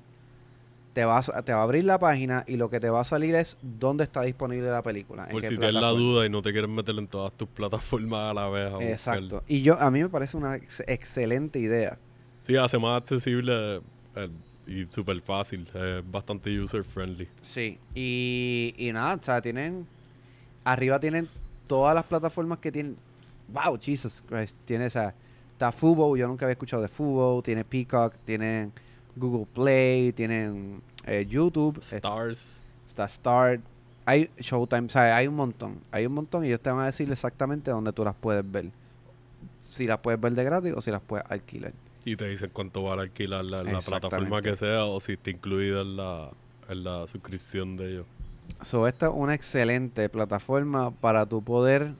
te vas te va a abrir la página y lo que te va a salir es dónde está disponible la película Por si tienes la duda y no te quieres meter en todas tus plataformas a la vez. a exacto y yo a mí me parece una ex- excelente idea Sí, hace más accesible eh, y súper fácil. Es bastante user friendly. sí y, y nada o sea tienen arriba tienen todas las plataformas que tienen wow Jesus Christ tiene esa está Fubo yo nunca había escuchado de Fubo tiene Peacock tienen Google Play tienen eh, YouTube Stars. está Star, hay Showtime, o sea, hay un montón, hay un montón y ellos te van a decir exactamente dónde tú las puedes ver. Si las puedes ver de gratis o si las puedes alquilar. Y te dicen cuánto vale alquilarla en la Exactamente. plataforma que sea o si está incluida en la, en la suscripción de ellos. So, esta es una excelente plataforma para tu poder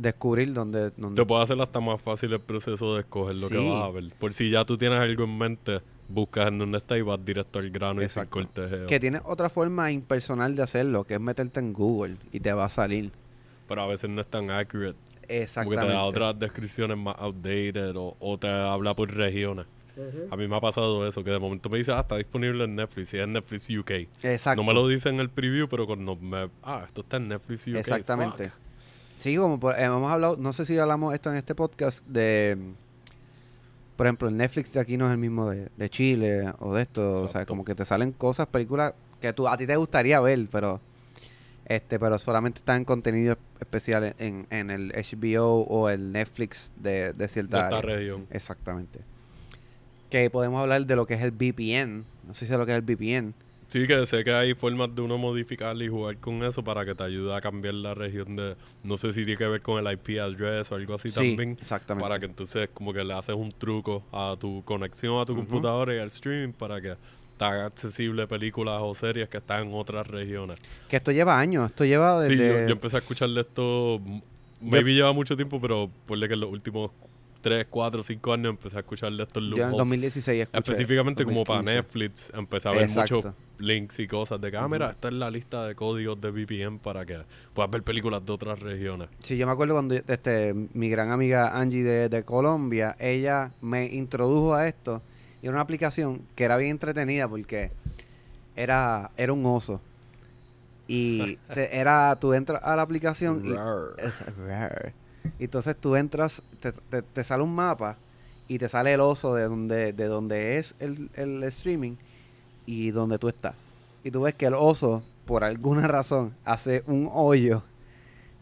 descubrir dónde, dónde Te puede hacer hasta más fácil el proceso de escoger lo Sí. que vas a ver. Por si ya tú tienes algo en mente, buscas en dónde está y vas directo al grano Exacto. y sin cortejeo. que tienes otra forma impersonal de hacerlo, que es meterte en Google y te va a salir. Pero a veces no es tan accurate. Exactamente. te da otras descripciones más outdated o, o te habla por regiones. A mí me ha pasado eso, que de momento me dice, ah, está disponible en Netflix, y es Netflix UK. Exacto. No me lo dice en el preview, pero cuando me... Ah, esto está en Netflix UK. Exactamente. fuck. Sí, como por- eh, hemos hablado, no sé si hablamos esto en este podcast de, por ejemplo, el Netflix de aquí no es el mismo de, de Chile o de esto, o sea, como que te salen cosas, películas que tú, a ti te gustaría ver, pero este, pero solamente están en contenido especial en, en el HBO o el Netflix de, de De cierta esta región. Exactamente. Que podemos hablar de lo que es el VPN, no sé si es lo que es el VPN, Sí, que sé que hay formas de uno modificar y jugar con eso para que te ayude a cambiar la región de... No sé si tiene que ver con el IP address o algo así Sí, también. exactamente. Para que entonces como que le haces un truco a tu conexión a tu computadora y al streaming para que te haga accesible películas o series que están en otras regiones. Que esto lleva años, esto lleva Sí, desde... yo, yo empecé a escucharle esto... Maybe lleva mucho tiempo, pero ponle que en los últimos 3, 4, 5 años empecé a escucharle estos yo en el loopholes. 2016 escuché. Específicamente como para 2015. Netflix, empecé a ver Exacto. muchos links y cosas de que, ah, mira, esta es la lista de códigos de VPN para que puedas ver películas de otras regiones. Sí, yo me acuerdo cuando este, mi gran amiga Angie de, de Colombia, ella me introdujo a esto y era una aplicación que era bien entretenida porque era, era un oso. Y te- era, tú entras a la aplicación y es rar. Y entonces tú entras, te, te- te sale un mapa y te sale el oso de donde, de donde es el, el streaming y donde tú estás. Y tú ves que el oso, por alguna razón, hace un hoyo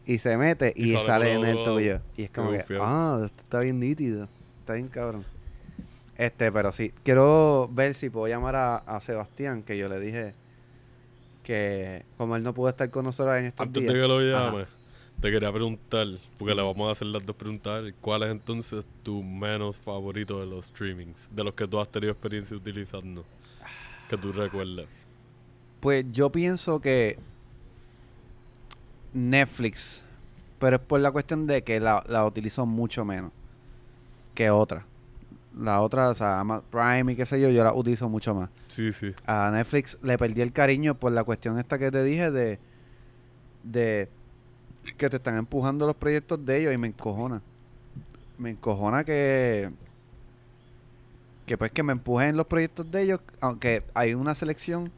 y se mete y, Y sale, sale en el tuyo. Y es como que, ah, esto está bien nítido. Está bien cabrón. Este, pero sí, quiero ver si puedo llamar a, a Sebastián, que yo le dije que como él no pudo estar con nosotros en estos Antes días. de que lo Ajá. Te quería preguntar, porque le vamos a hacer las dos preguntas, ¿cuál es entonces tu menos favorito de los streamings? De los que tú has tenido experiencia utilizando. Que tú recuerdes. Pues yo pienso que Netflix, pero es por la cuestión de que la, la utilizo mucho menos que otra. La otra, o sea, Prime y qué sé yo, yo la utilizo mucho más. Sí, sí. A Netflix le perdí el cariño por la cuestión esta que te dije de, de que te están empujando los proyectos de ellos y me encojona. Me encojona que que pues que me empujen los proyectos de ellos, aunque hay una selección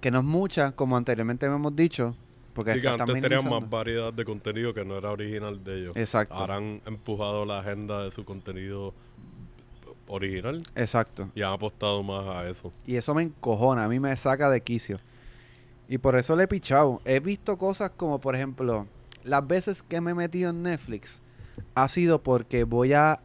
que no es mucha, como anteriormente hemos dicho, porque Sí, que antes tenían más variedad de contenido que no era original de ellos. Exacto. Ahora han empujado la agenda de su contenido original Exacto. y han apostado más a eso. Y eso me encojona, a mí me saca de quicio. Y por eso le he pichado. He visto cosas como, por ejemplo, las veces que me he metido en Netflix ha sido porque voy a.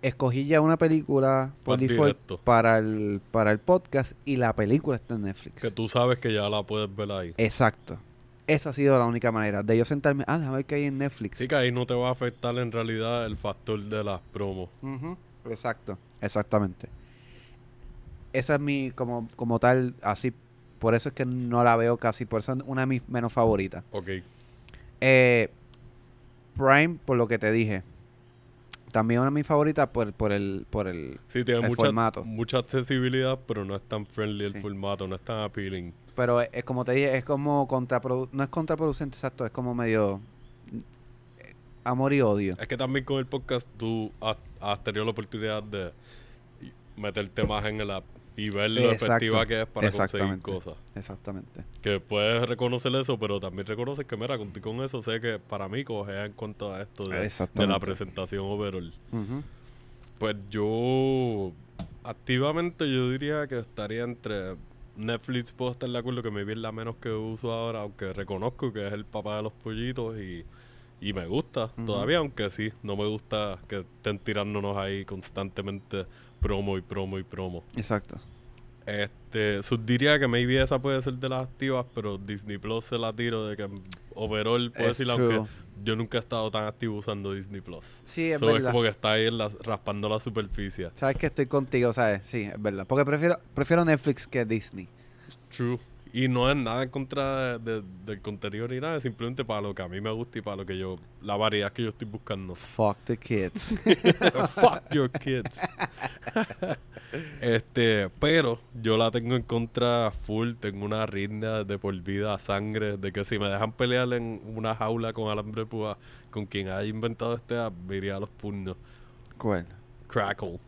Escogí ya una película por default para el, para el podcast y la película está en Netflix. Que tú sabes que ya la puedes ver ahí. Exacto. Esa ha sido la única manera de yo sentarme. Ah, déjame ver qué hay en Netflix. Sí, que ahí no te va a afectar en realidad el factor de las promos. Ujú, Exacto, exactamente. Esa es mi, como, como tal, así, por eso es que no la veo casi, por eso es una de mis menos favoritas. Ok. Eh, Prime, por lo que te dije, también una de mis favoritas por, por el, por el, Sí, tiene El mucha, formato. mucha accesibilidad, pero no es tan friendly el formato, no es tan appealing. pero es, es como te dije, es como contraproducente, no es contraproducente, exacto, es como medio eh, amor y odio. Es que también con el podcast tú has, has tenido la oportunidad de meterte más en el app y ver lo Exacto, efectiva que es para conseguir cosas. Exactamente. Que puedes reconocer eso, pero también reconoces que, mira, contigo con eso sé que para mí coge en cuanto a esto de, la presentación overall. Pues yo, activamente yo diría que estaría entre Netflix, puedo estar de acuerdo que me es la menos que uso ahora, aunque reconozco que es el papá de los pollitos y, y me gusta todavía, aunque sí, no me gusta que estén tirándonos ahí constantemente promo y promo y promo. Exacto. Este, so, diría que maybe esa puede ser de las activas, pero Disney Plus se la tiro de que overall puedo Es decir, true. aunque yo nunca he estado tan activo usando Disney Plus. Sí, es So, es verdad. como que está ahí en la- raspando la superficie. Sabes que estoy contigo, ¿sabes? Sí, es verdad. Porque prefiero, prefiero Netflix que Disney. True. Y no es nada en contra de- de- del contenido ni nada, es simplemente para lo que a mí me gusta y para lo que yo, la variedad que yo estoy buscando. Fuck the kids. Fuck your kids. este, pero yo la tengo en contra full, tengo una rinda de por vida a sangre, de que si me dejan pelear en una jaula con alambre de púa, con quien haya inventado este app, me iría a los puños. ¿Cuál? Crackle.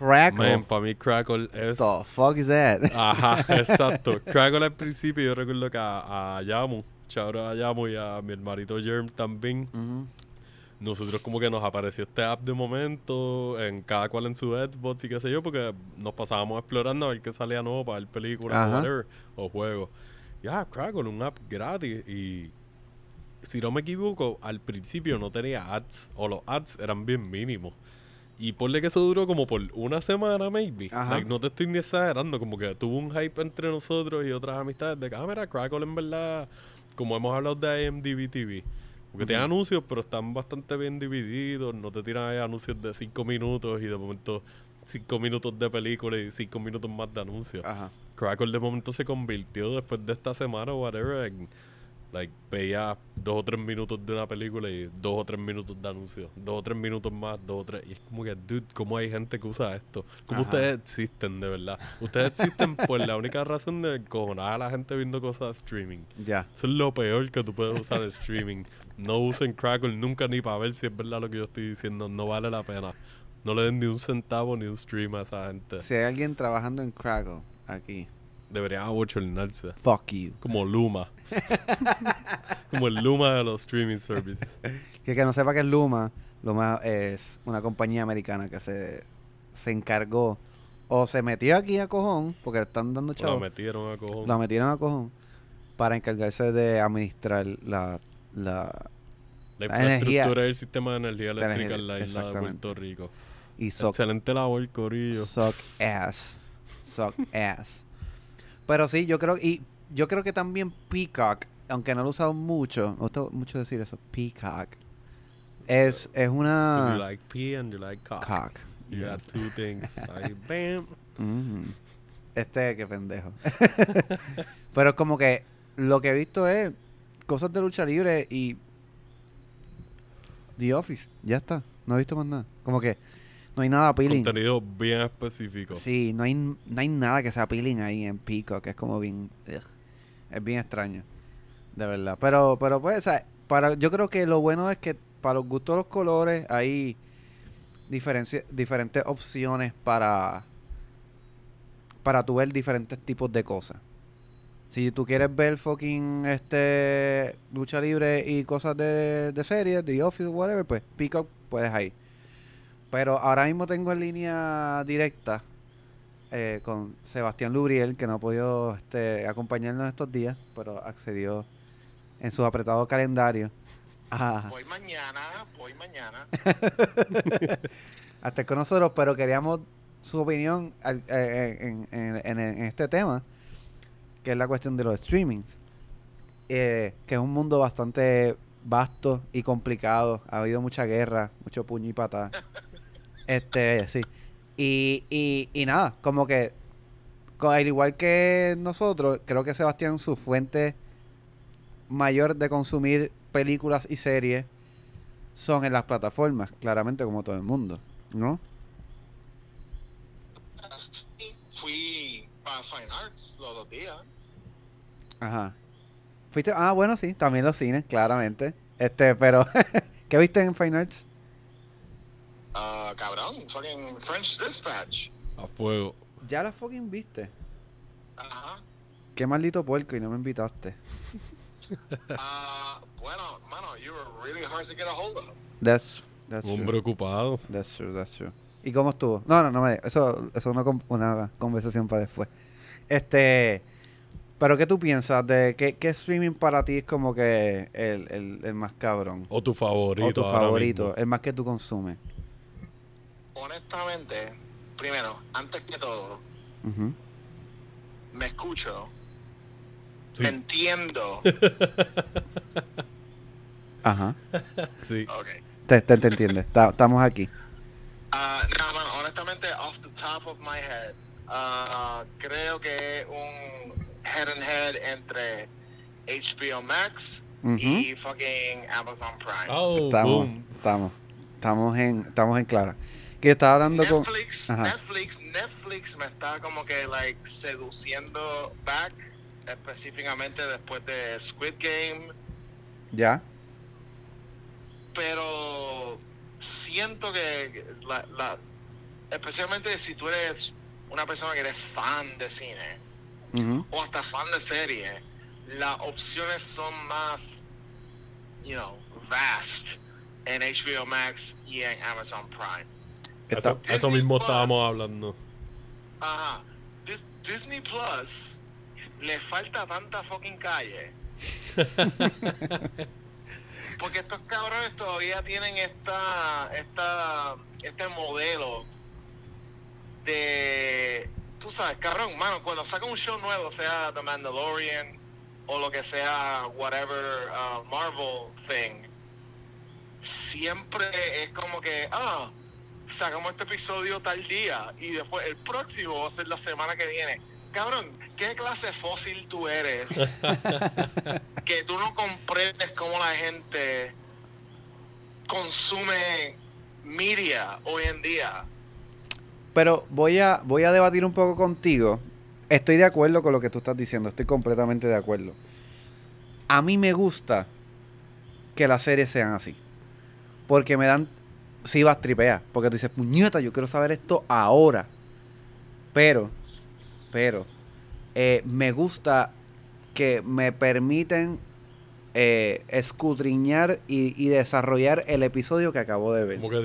Crackle. Man, para mí Crackle es... The fuck is that? Ajá, exacto. Crackle al principio yo recuerdo que a, a Yamu, a Yamu y a mi hermanito Germ también, nosotros como que nos apareció este app de momento, en cada cual en su Xbox y qué sé yo, porque nos pasábamos explorando a ver qué salía nuevo para ver películas o whatever, o juegos. Ya, Crackle, un app gratis y... Si no me equivoco, al principio no tenía ads, o los ads eran bien mínimos. Y ponle que eso duró como por una semana, maybe. Ajá. Like, no te estoy ni exagerando, como que tuvo un hype entre nosotros y otras amistades de que, ah, Crackle en verdad, como hemos hablado de IMDb TV. Porque tiene Ujú. anuncios, pero están bastante bien divididos. No te tiran ahí anuncios de 5 minutos y de momento 5 minutos de película y 5 minutos más de anuncios. Ajá. Crackle de momento se convirtió después de esta semana o whatever en like veía dos o tres minutos de una película y dos o tres minutos de anuncios, dos o tres minutos más, dos o tres y es como que dude, cómo hay gente que usa esto, cómo Ajá. ustedes existen de verdad, ustedes existen por la única razón de cojonar a la gente viendo cosas de streaming, Ya. eso es lo peor que tú puedes usar en streaming, no usen Crackle nunca ni para ver si es verdad lo que yo estoy diciendo, no vale la pena, no le den ni un centavo ni un stream a esa gente, Si hay alguien trabajando en Crackle aquí, deberían abochornarse. fuck you. Como Luma. Como el Luma de los streaming services. Que que no sepa que es Luma, Luma es una compañía americana que se, se encargó o se metió aquí a cojón, porque están dando Lo chavos, metieron a cojón. la metieron a cojón para encargarse de administrar la, la La la energía. infraestructura del sistema de energía La eléctrica en la isla de. Puerto Rico. y suck, Excelente labor, Corillo. suck ass. Suck ass. Pero sí, yo creo y yo creo que también Peacock, aunque no lo he usado mucho, me gusta mucho decir eso, Peacock. Es, es una you like pee and you like cock. cock. You got Yes. two things. Bam. Mm. Este, qué pendejo. Pero es como que lo que he visto es cosas de lucha libre y The Office. Ya está. No he visto más nada. Como que no hay nada appealing. Contenido bien específico. Sí, no hay, no hay nada que sea appealing ahí en Peacock. Es como bien... ugh. Es bien extraño. De verdad. Pero, pero pues, para, yo creo que lo bueno es que para los gustos de los colores hay diferentes opciones para para tú ver diferentes tipos de cosas. Si tú quieres ver fucking este lucha libre y cosas de, de series, The Office, whatever, pues Peacock puedes ahí. Pero ahora mismo tengo en línea directa eh, con Sebastián Lubriel, que no ha podido este, acompañarnos estos días, pero accedió en su apretado calendario a, Voy mañana, voy mañana. a estar con nosotros, pero queríamos su opinión al- eh, en, en- en- en este tema, que es la cuestión de los streamings, eh, que es un mundo bastante vasto y complicado. Ha habido mucha guerra, mucho puño y patada. Este, sí. Y, y, y nada, como que, al igual que nosotros, creo que Sebastián, su fuente mayor de consumir películas y series son en las plataformas, claramente como todo el mundo, ¿no? Sí, Fui para Fine Arts los dos días. Ajá. Fuiste, ah, bueno, sí, también los cines, claramente. Este, pero, ¿qué viste en Fine Arts? Ah, cabrón, fucking French Dispatch. A fuego. Ya la fucking viste. Ajá. Qué maldito puerco y no me invitaste. Ah, bueno, mano, you were really hard to get a hold of. That's, that's true. hombre ocupado. That's true, that's true. ¿Y cómo estuvo? No, no, no me Eso, eso es una, con- una conversación para después. Este. Pero, ¿qué tú piensas de qué, qué streaming para ti es como que el, el, el más cabrón? O tu favorito. o tu ahora favorito, mismo. el más que tú consumes. Honestamente, primero, antes que todo, me escucho, Sí. me entiendo. Ajá. Sí. ok. Te, te, te entiendes. Ta- Estamos aquí. Ah, no, mano, honestamente, off the top of my head, ah, creo que un head and head entre HBO Max y fucking Amazon Prime. Oh, Estamos, boom. estamos, estamos en, estamos en clara. Que estaba hablando con, Netflix, Ajá. Netflix, Netflix me está como que like seduciendo back, específicamente después de Squid Game, ya, pero siento que la, la- especialmente si tú eres una persona que eres fan de cine o hasta fan de serie, las opciones son más, you know, vast en HBO Max y en Amazon Prime. Eso, eso Disney mismo Plus. estábamos hablando. Ajá. Dis- Disney Plus le falta tanta fucking calle. Porque estos cabrones todavía tienen esta esta este modelo de, tú sabes, cabrón, mano, cuando saca un show nuevo, sea The Mandalorian o lo que sea, whatever uh, Marvel thing, siempre es como que, ah, sacamos este episodio tal día y después el próximo va a ser la semana que viene. Cabrón, ¿qué clase de fósil tú eres? que tú no comprendes cómo la gente consume media hoy en día. Pero voy a, voy a debatir un poco contigo. Estoy de acuerdo con lo que tú estás diciendo, estoy completamente de acuerdo. A mí me gusta que las series sean así. Porque me dan. Sí, vas tripear. Porque tú dices, puñeta, yo quiero saber esto ahora. Pero, pero, eh, me gusta que me permiten eh, escudriñar y, y desarrollar el episodio que acabo de ver. Como que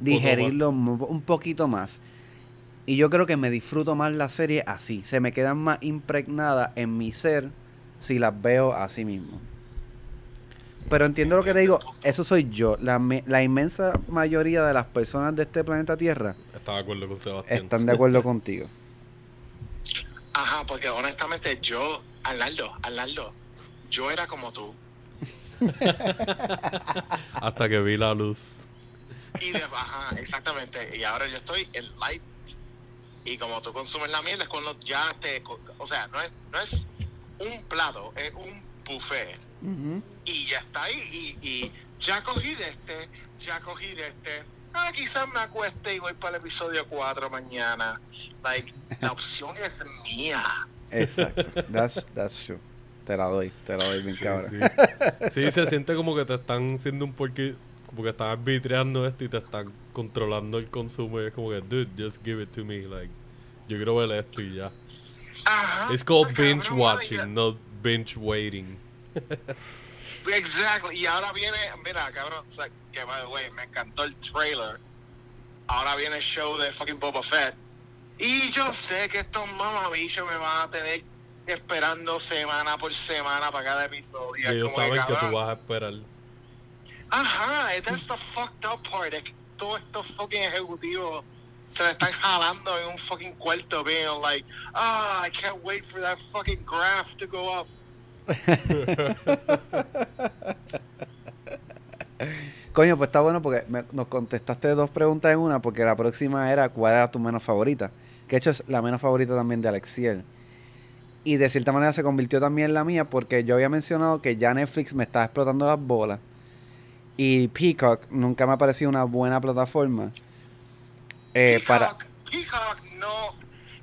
digerirlo un poco un poquito más. Y yo creo que me disfruto más la serie así. Se me quedan más impregnadas en mi ser si las veo así mismo. Pero entiendo lo que te digo, eso soy yo. La, me- la inmensa mayoría de las personas de este planeta Tierra. Estaba de acuerdo con Sebastián. están de acuerdo contigo. Ajá, porque honestamente yo, Arnaldo, Arnaldo, yo era como tú. Hasta que vi la luz. Y de, ajá, exactamente. Y ahora yo estoy en light. Y como tú consumes la mierda es cuando ya te... O sea, no es, no es un plato, es un buffet. Y ya está ahí. Y, y ya cogí de este, ya cogí de este. Ah, quizás me acueste y voy para el episodio 4 mañana. Like, la opción es mía. Exacto. That's, that's true. Te la doy, te la doy bien Sí, cabrón. sí. Sí, se siente como que te están siendo un poquito. Como que están arbitreando esto y te están controlando el consumo. Y es como que, dude, just give it to me. Like, yo quiero ver esto y ya. Ajá. It's called binge watching, not binge waiting. Exactly. Y ahora viene, mira, cabrón, o sea, que by the way, me encantó el trailer. Ahora viene el show de fucking Boba Fett. Y yo sé que estos mamabichos me van a tener esperando semana por semana para cada episodio. Ellos saben que tú vas a esperar. Ajá, that's the fucked up part. Es que todos estos fucking ejecutivos se le están jalando en un fucking cuarto, being like, ah, I can't wait for that fucking graph to go up. Coño, pues está bueno porque nos contestaste dos preguntas en una, porque la próxima era cuál era tu menos favorita. Que hecho es la menos favorita también de Alexiel. Y de cierta manera se convirtió también en la mía porque yo había mencionado que ya Netflix me estaba explotando las bolas. Y Peacock nunca me ha parecido una buena plataforma. eh, Peacock, Peacock no.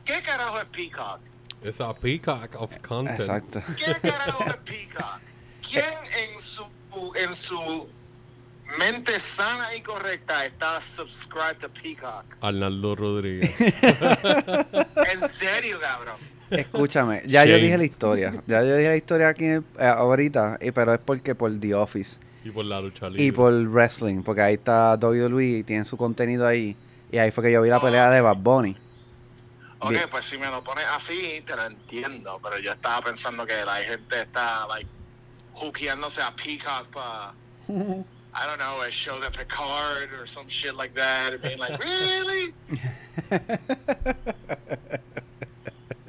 ¿Qué carajo es Peacock? Es a peacock of content. Exacto. ¿Qué carajo es Peacock? ¿Quién en su en su mente sana y correcta está subscribed to Peacock? Arnaldo Rodríguez. En serio, cabrón. Escúchame, ya yo dije la historia. Ya yo dije la historia aquí eh, ahorita, y- pero es porque por The Office. y por la lucha libre. Y por wrestling, porque ahí está WWE y tienen su contenido ahí. Y ahí fue que yo vi la pelea de Bad Bunny. Ok, Bien. pues si me lo pones así, te lo entiendo. Pero yo estaba pensando que la gente está, like, hookeándose a Peacock para, I don't know, a show de Picard or some shit like that. And being like, really?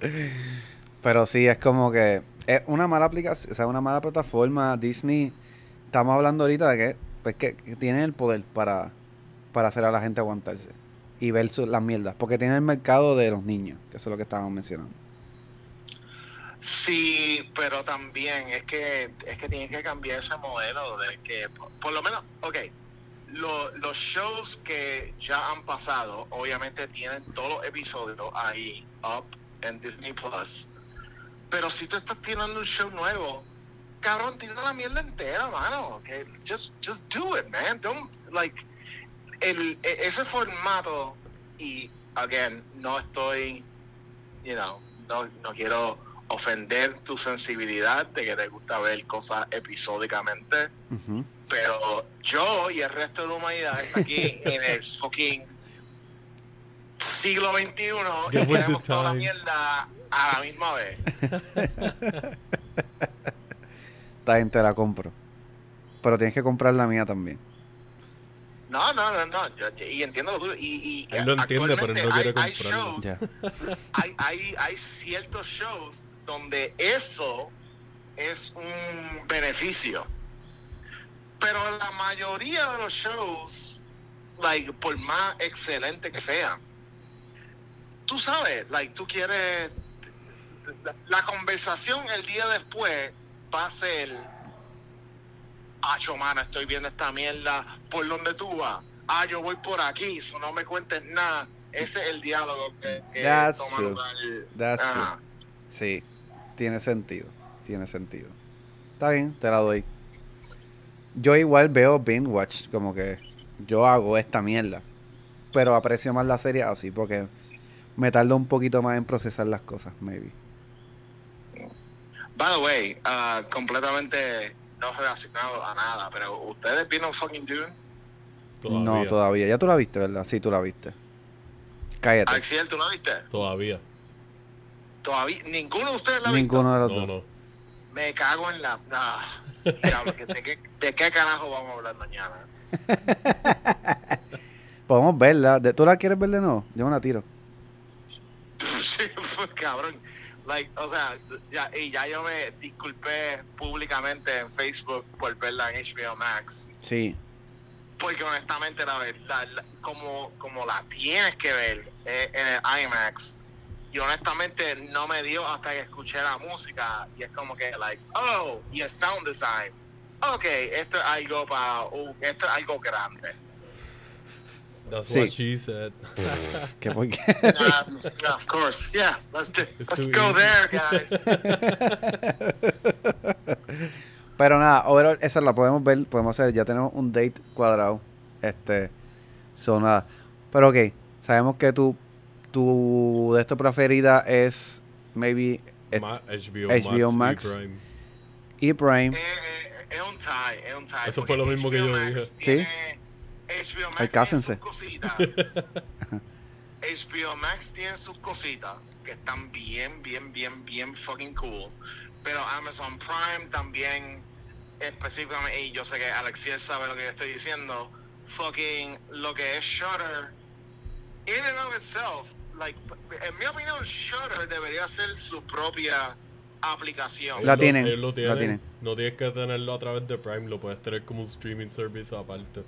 Pero sí, es como que es una mala aplicación, o sea, una mala plataforma. Disney, estamos hablando ahorita de que, pues, que, tienen el poder para, para hacer a la gente aguantarse y ver su- las mierdas, porque tienen el mercado de los niños, que eso es lo que estábamos mencionando. Sí, pero también es que es que tiene que cambiar ese modelo de que, por, lo menos, ok, lo- los shows que ya han pasado, obviamente tienen todos los episodios ahí, up en Disney Plus. Pero si tú estás tirando un show nuevo, cabrón, tira la mierda entera, mano. Que just, just do it, man. Don't, like, el, e- ese formato, y, again, no estoy, you know, no, no quiero ofender tu sensibilidad de que te gusta ver cosas episódicamente, pero yo y el resto de la humanidad está aquí en el fucking siglo XXI y Get queremos toda la mierda a la misma vez. Esta gente la compro. Pero tienes que comprar la mía también. No, no, no, no. yo- y entiendo lo tuyo. Y, y Él lo entiende, pero no quiere hay, hay shows, Ya. hay, hay, hay ciertos shows donde eso es un beneficio. Pero la mayoría de los shows, like, por más excelente que sean, tú sabes, like, tú quieres. La, la conversación el día después va a ser. Acho, mano, estoy viendo esta mierda. ¿Por dónde tú vas? Ah, yo voy por aquí, so no me cuentes nada. Ese es el diálogo que, que That's toma true. lugar. That's Ajá. Sí, tiene sentido. Tiene sentido. Está bien, te la doy. Yo igual veo binge watch, como que yo hago esta mierda. Pero aprecio más la serie así, porque me tarda un poquito más en procesar las cosas, maybe. By the way, ah, completamente no relacionado a nada, pero ¿ustedes vieron fucking Dune? No, todavía. Ya tú la viste, ¿verdad? Sí, tú la viste. Cállate. Axiel, ¿tú la viste? Todavía. Todavía, ninguno de ustedes la ha visto. Ninguno de los No, dos. no. Me cago en la... Ah, diablo, que ¿de, qué, ¿De qué carajo vamos a hablar mañana? Podemos verla. ¿De- ¿Tú la quieres ver de nuevo? Yo me la tiro. Sí, pues, cabrón. Like, o sea, ya, y ya yo me disculpé públicamente en Facebook por verla en HBO Max. Sí. Porque honestamente la verdad, la- como, como la tienes que ver eh, en el IMAX, y honestamente no me dio hasta que escuché la música y es como que, like, oh, y el sound design. Ok, esto es algo para, esto es algo grande. That's Sí. what she said. ¿Qué por qué? Um, of course, yeah, let's, do, let's go easy. there, guys. Pero nada, overall, esa la podemos ver, podemos hacer, ya tenemos un date cuadrado. Este, son nada. Pero ok, sabemos que tu, tu de esto preferida es maybe Ma- HBO, HBO Max, Max. y Prime. E Prime. Eh, eh, es un tie, es un tie. Eso fue lo mismo que HBO yo Max dije. Tiene, HBO Max tiene sus cositas. HBO Max tiene sus cositas que están bien, bien, bien, bien fucking cool. Pero Amazon Prime también, específicamente, y yo sé que Alexiel sabe lo que yo estoy diciendo, fucking lo que es Shutter, in and of itself, like, en mi opinión, Shutter debería ser su propia aplicación. La lo- tienen, lo la tienen. tienen. No tienes que tenerlo a través de Prime, lo puedes tener como un streaming service aparte.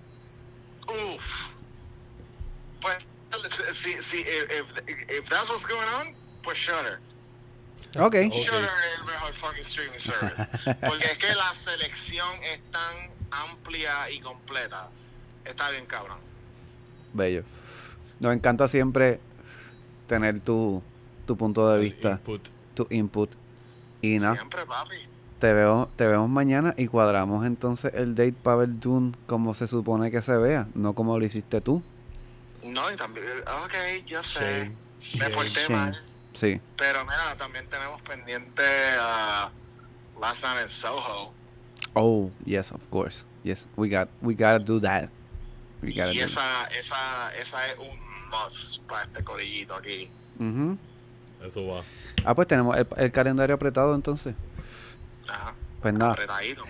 Uf. Pues, si, si, if, if, if that's what's going on, pues Shutter. Ok. Ok. Shutter es el mejor fucking streaming service. Porque es que la selección es tan amplia y completa. Está bien cabrón. Bello. Nos encanta siempre tener tu, tu punto de vista, input. tu input. Y nada, Siempre, papi. Te veo, te vemos mañana y cuadramos entonces el date para ver Dune como se supone que se vea, no como lo hiciste tú. No, y también, ok, yo sé. Shame. Me porté mal. Sí. Pero mira, también tenemos pendiente a Last Night in Soho. Oh, yes, of course. Yes, we got we gotta do that. We gotta Y do esa, esa, esa es un must para este corillito aquí. Ujú. Eso va. Ah, pues tenemos el, el calendario apretado entonces. Ajá. Pues man.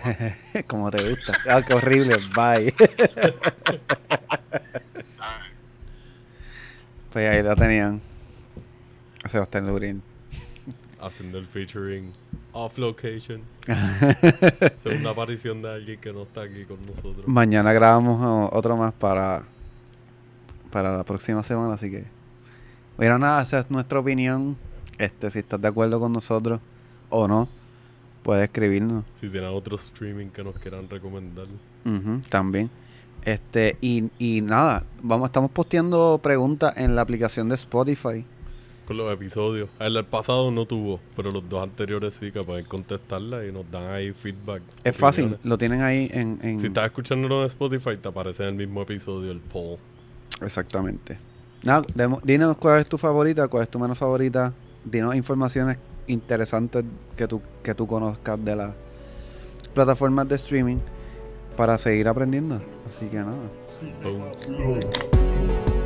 como te gusta. Ah, qué horrible. Bye. Pues ahí la tenían. A Sebastián Lurín. Haciendo el featuring off location. Segunda aparición de alguien que no está aquí con nosotros. Mañana grabamos otro más para para la próxima semana, así que bueno nada, esa es nuestra opinión. Este, si estás de acuerdo con nosotros o no, puedes escribirnos. Si tienen otro streaming que nos quieran recomendar. También. Este, y, y nada, vamos, estamos posteando preguntas en la aplicación de Spotify. Con los episodios. El, el pasado no tuvo, pero los dos anteriores sí que pueden contestarla y nos dan ahí feedback. Es fácil, lo tienen ahí en... en- Si estás escuchándolo en Spotify, te aparece en el mismo episodio el poll. Exactamente. Nada, dinos cuál es tu favorita, cuál es tu menos favorita. Dinos informaciones interesantes que tú, que tú conozcas de las plataformas de streaming para seguir aprendiendo. Así que nada. Boom.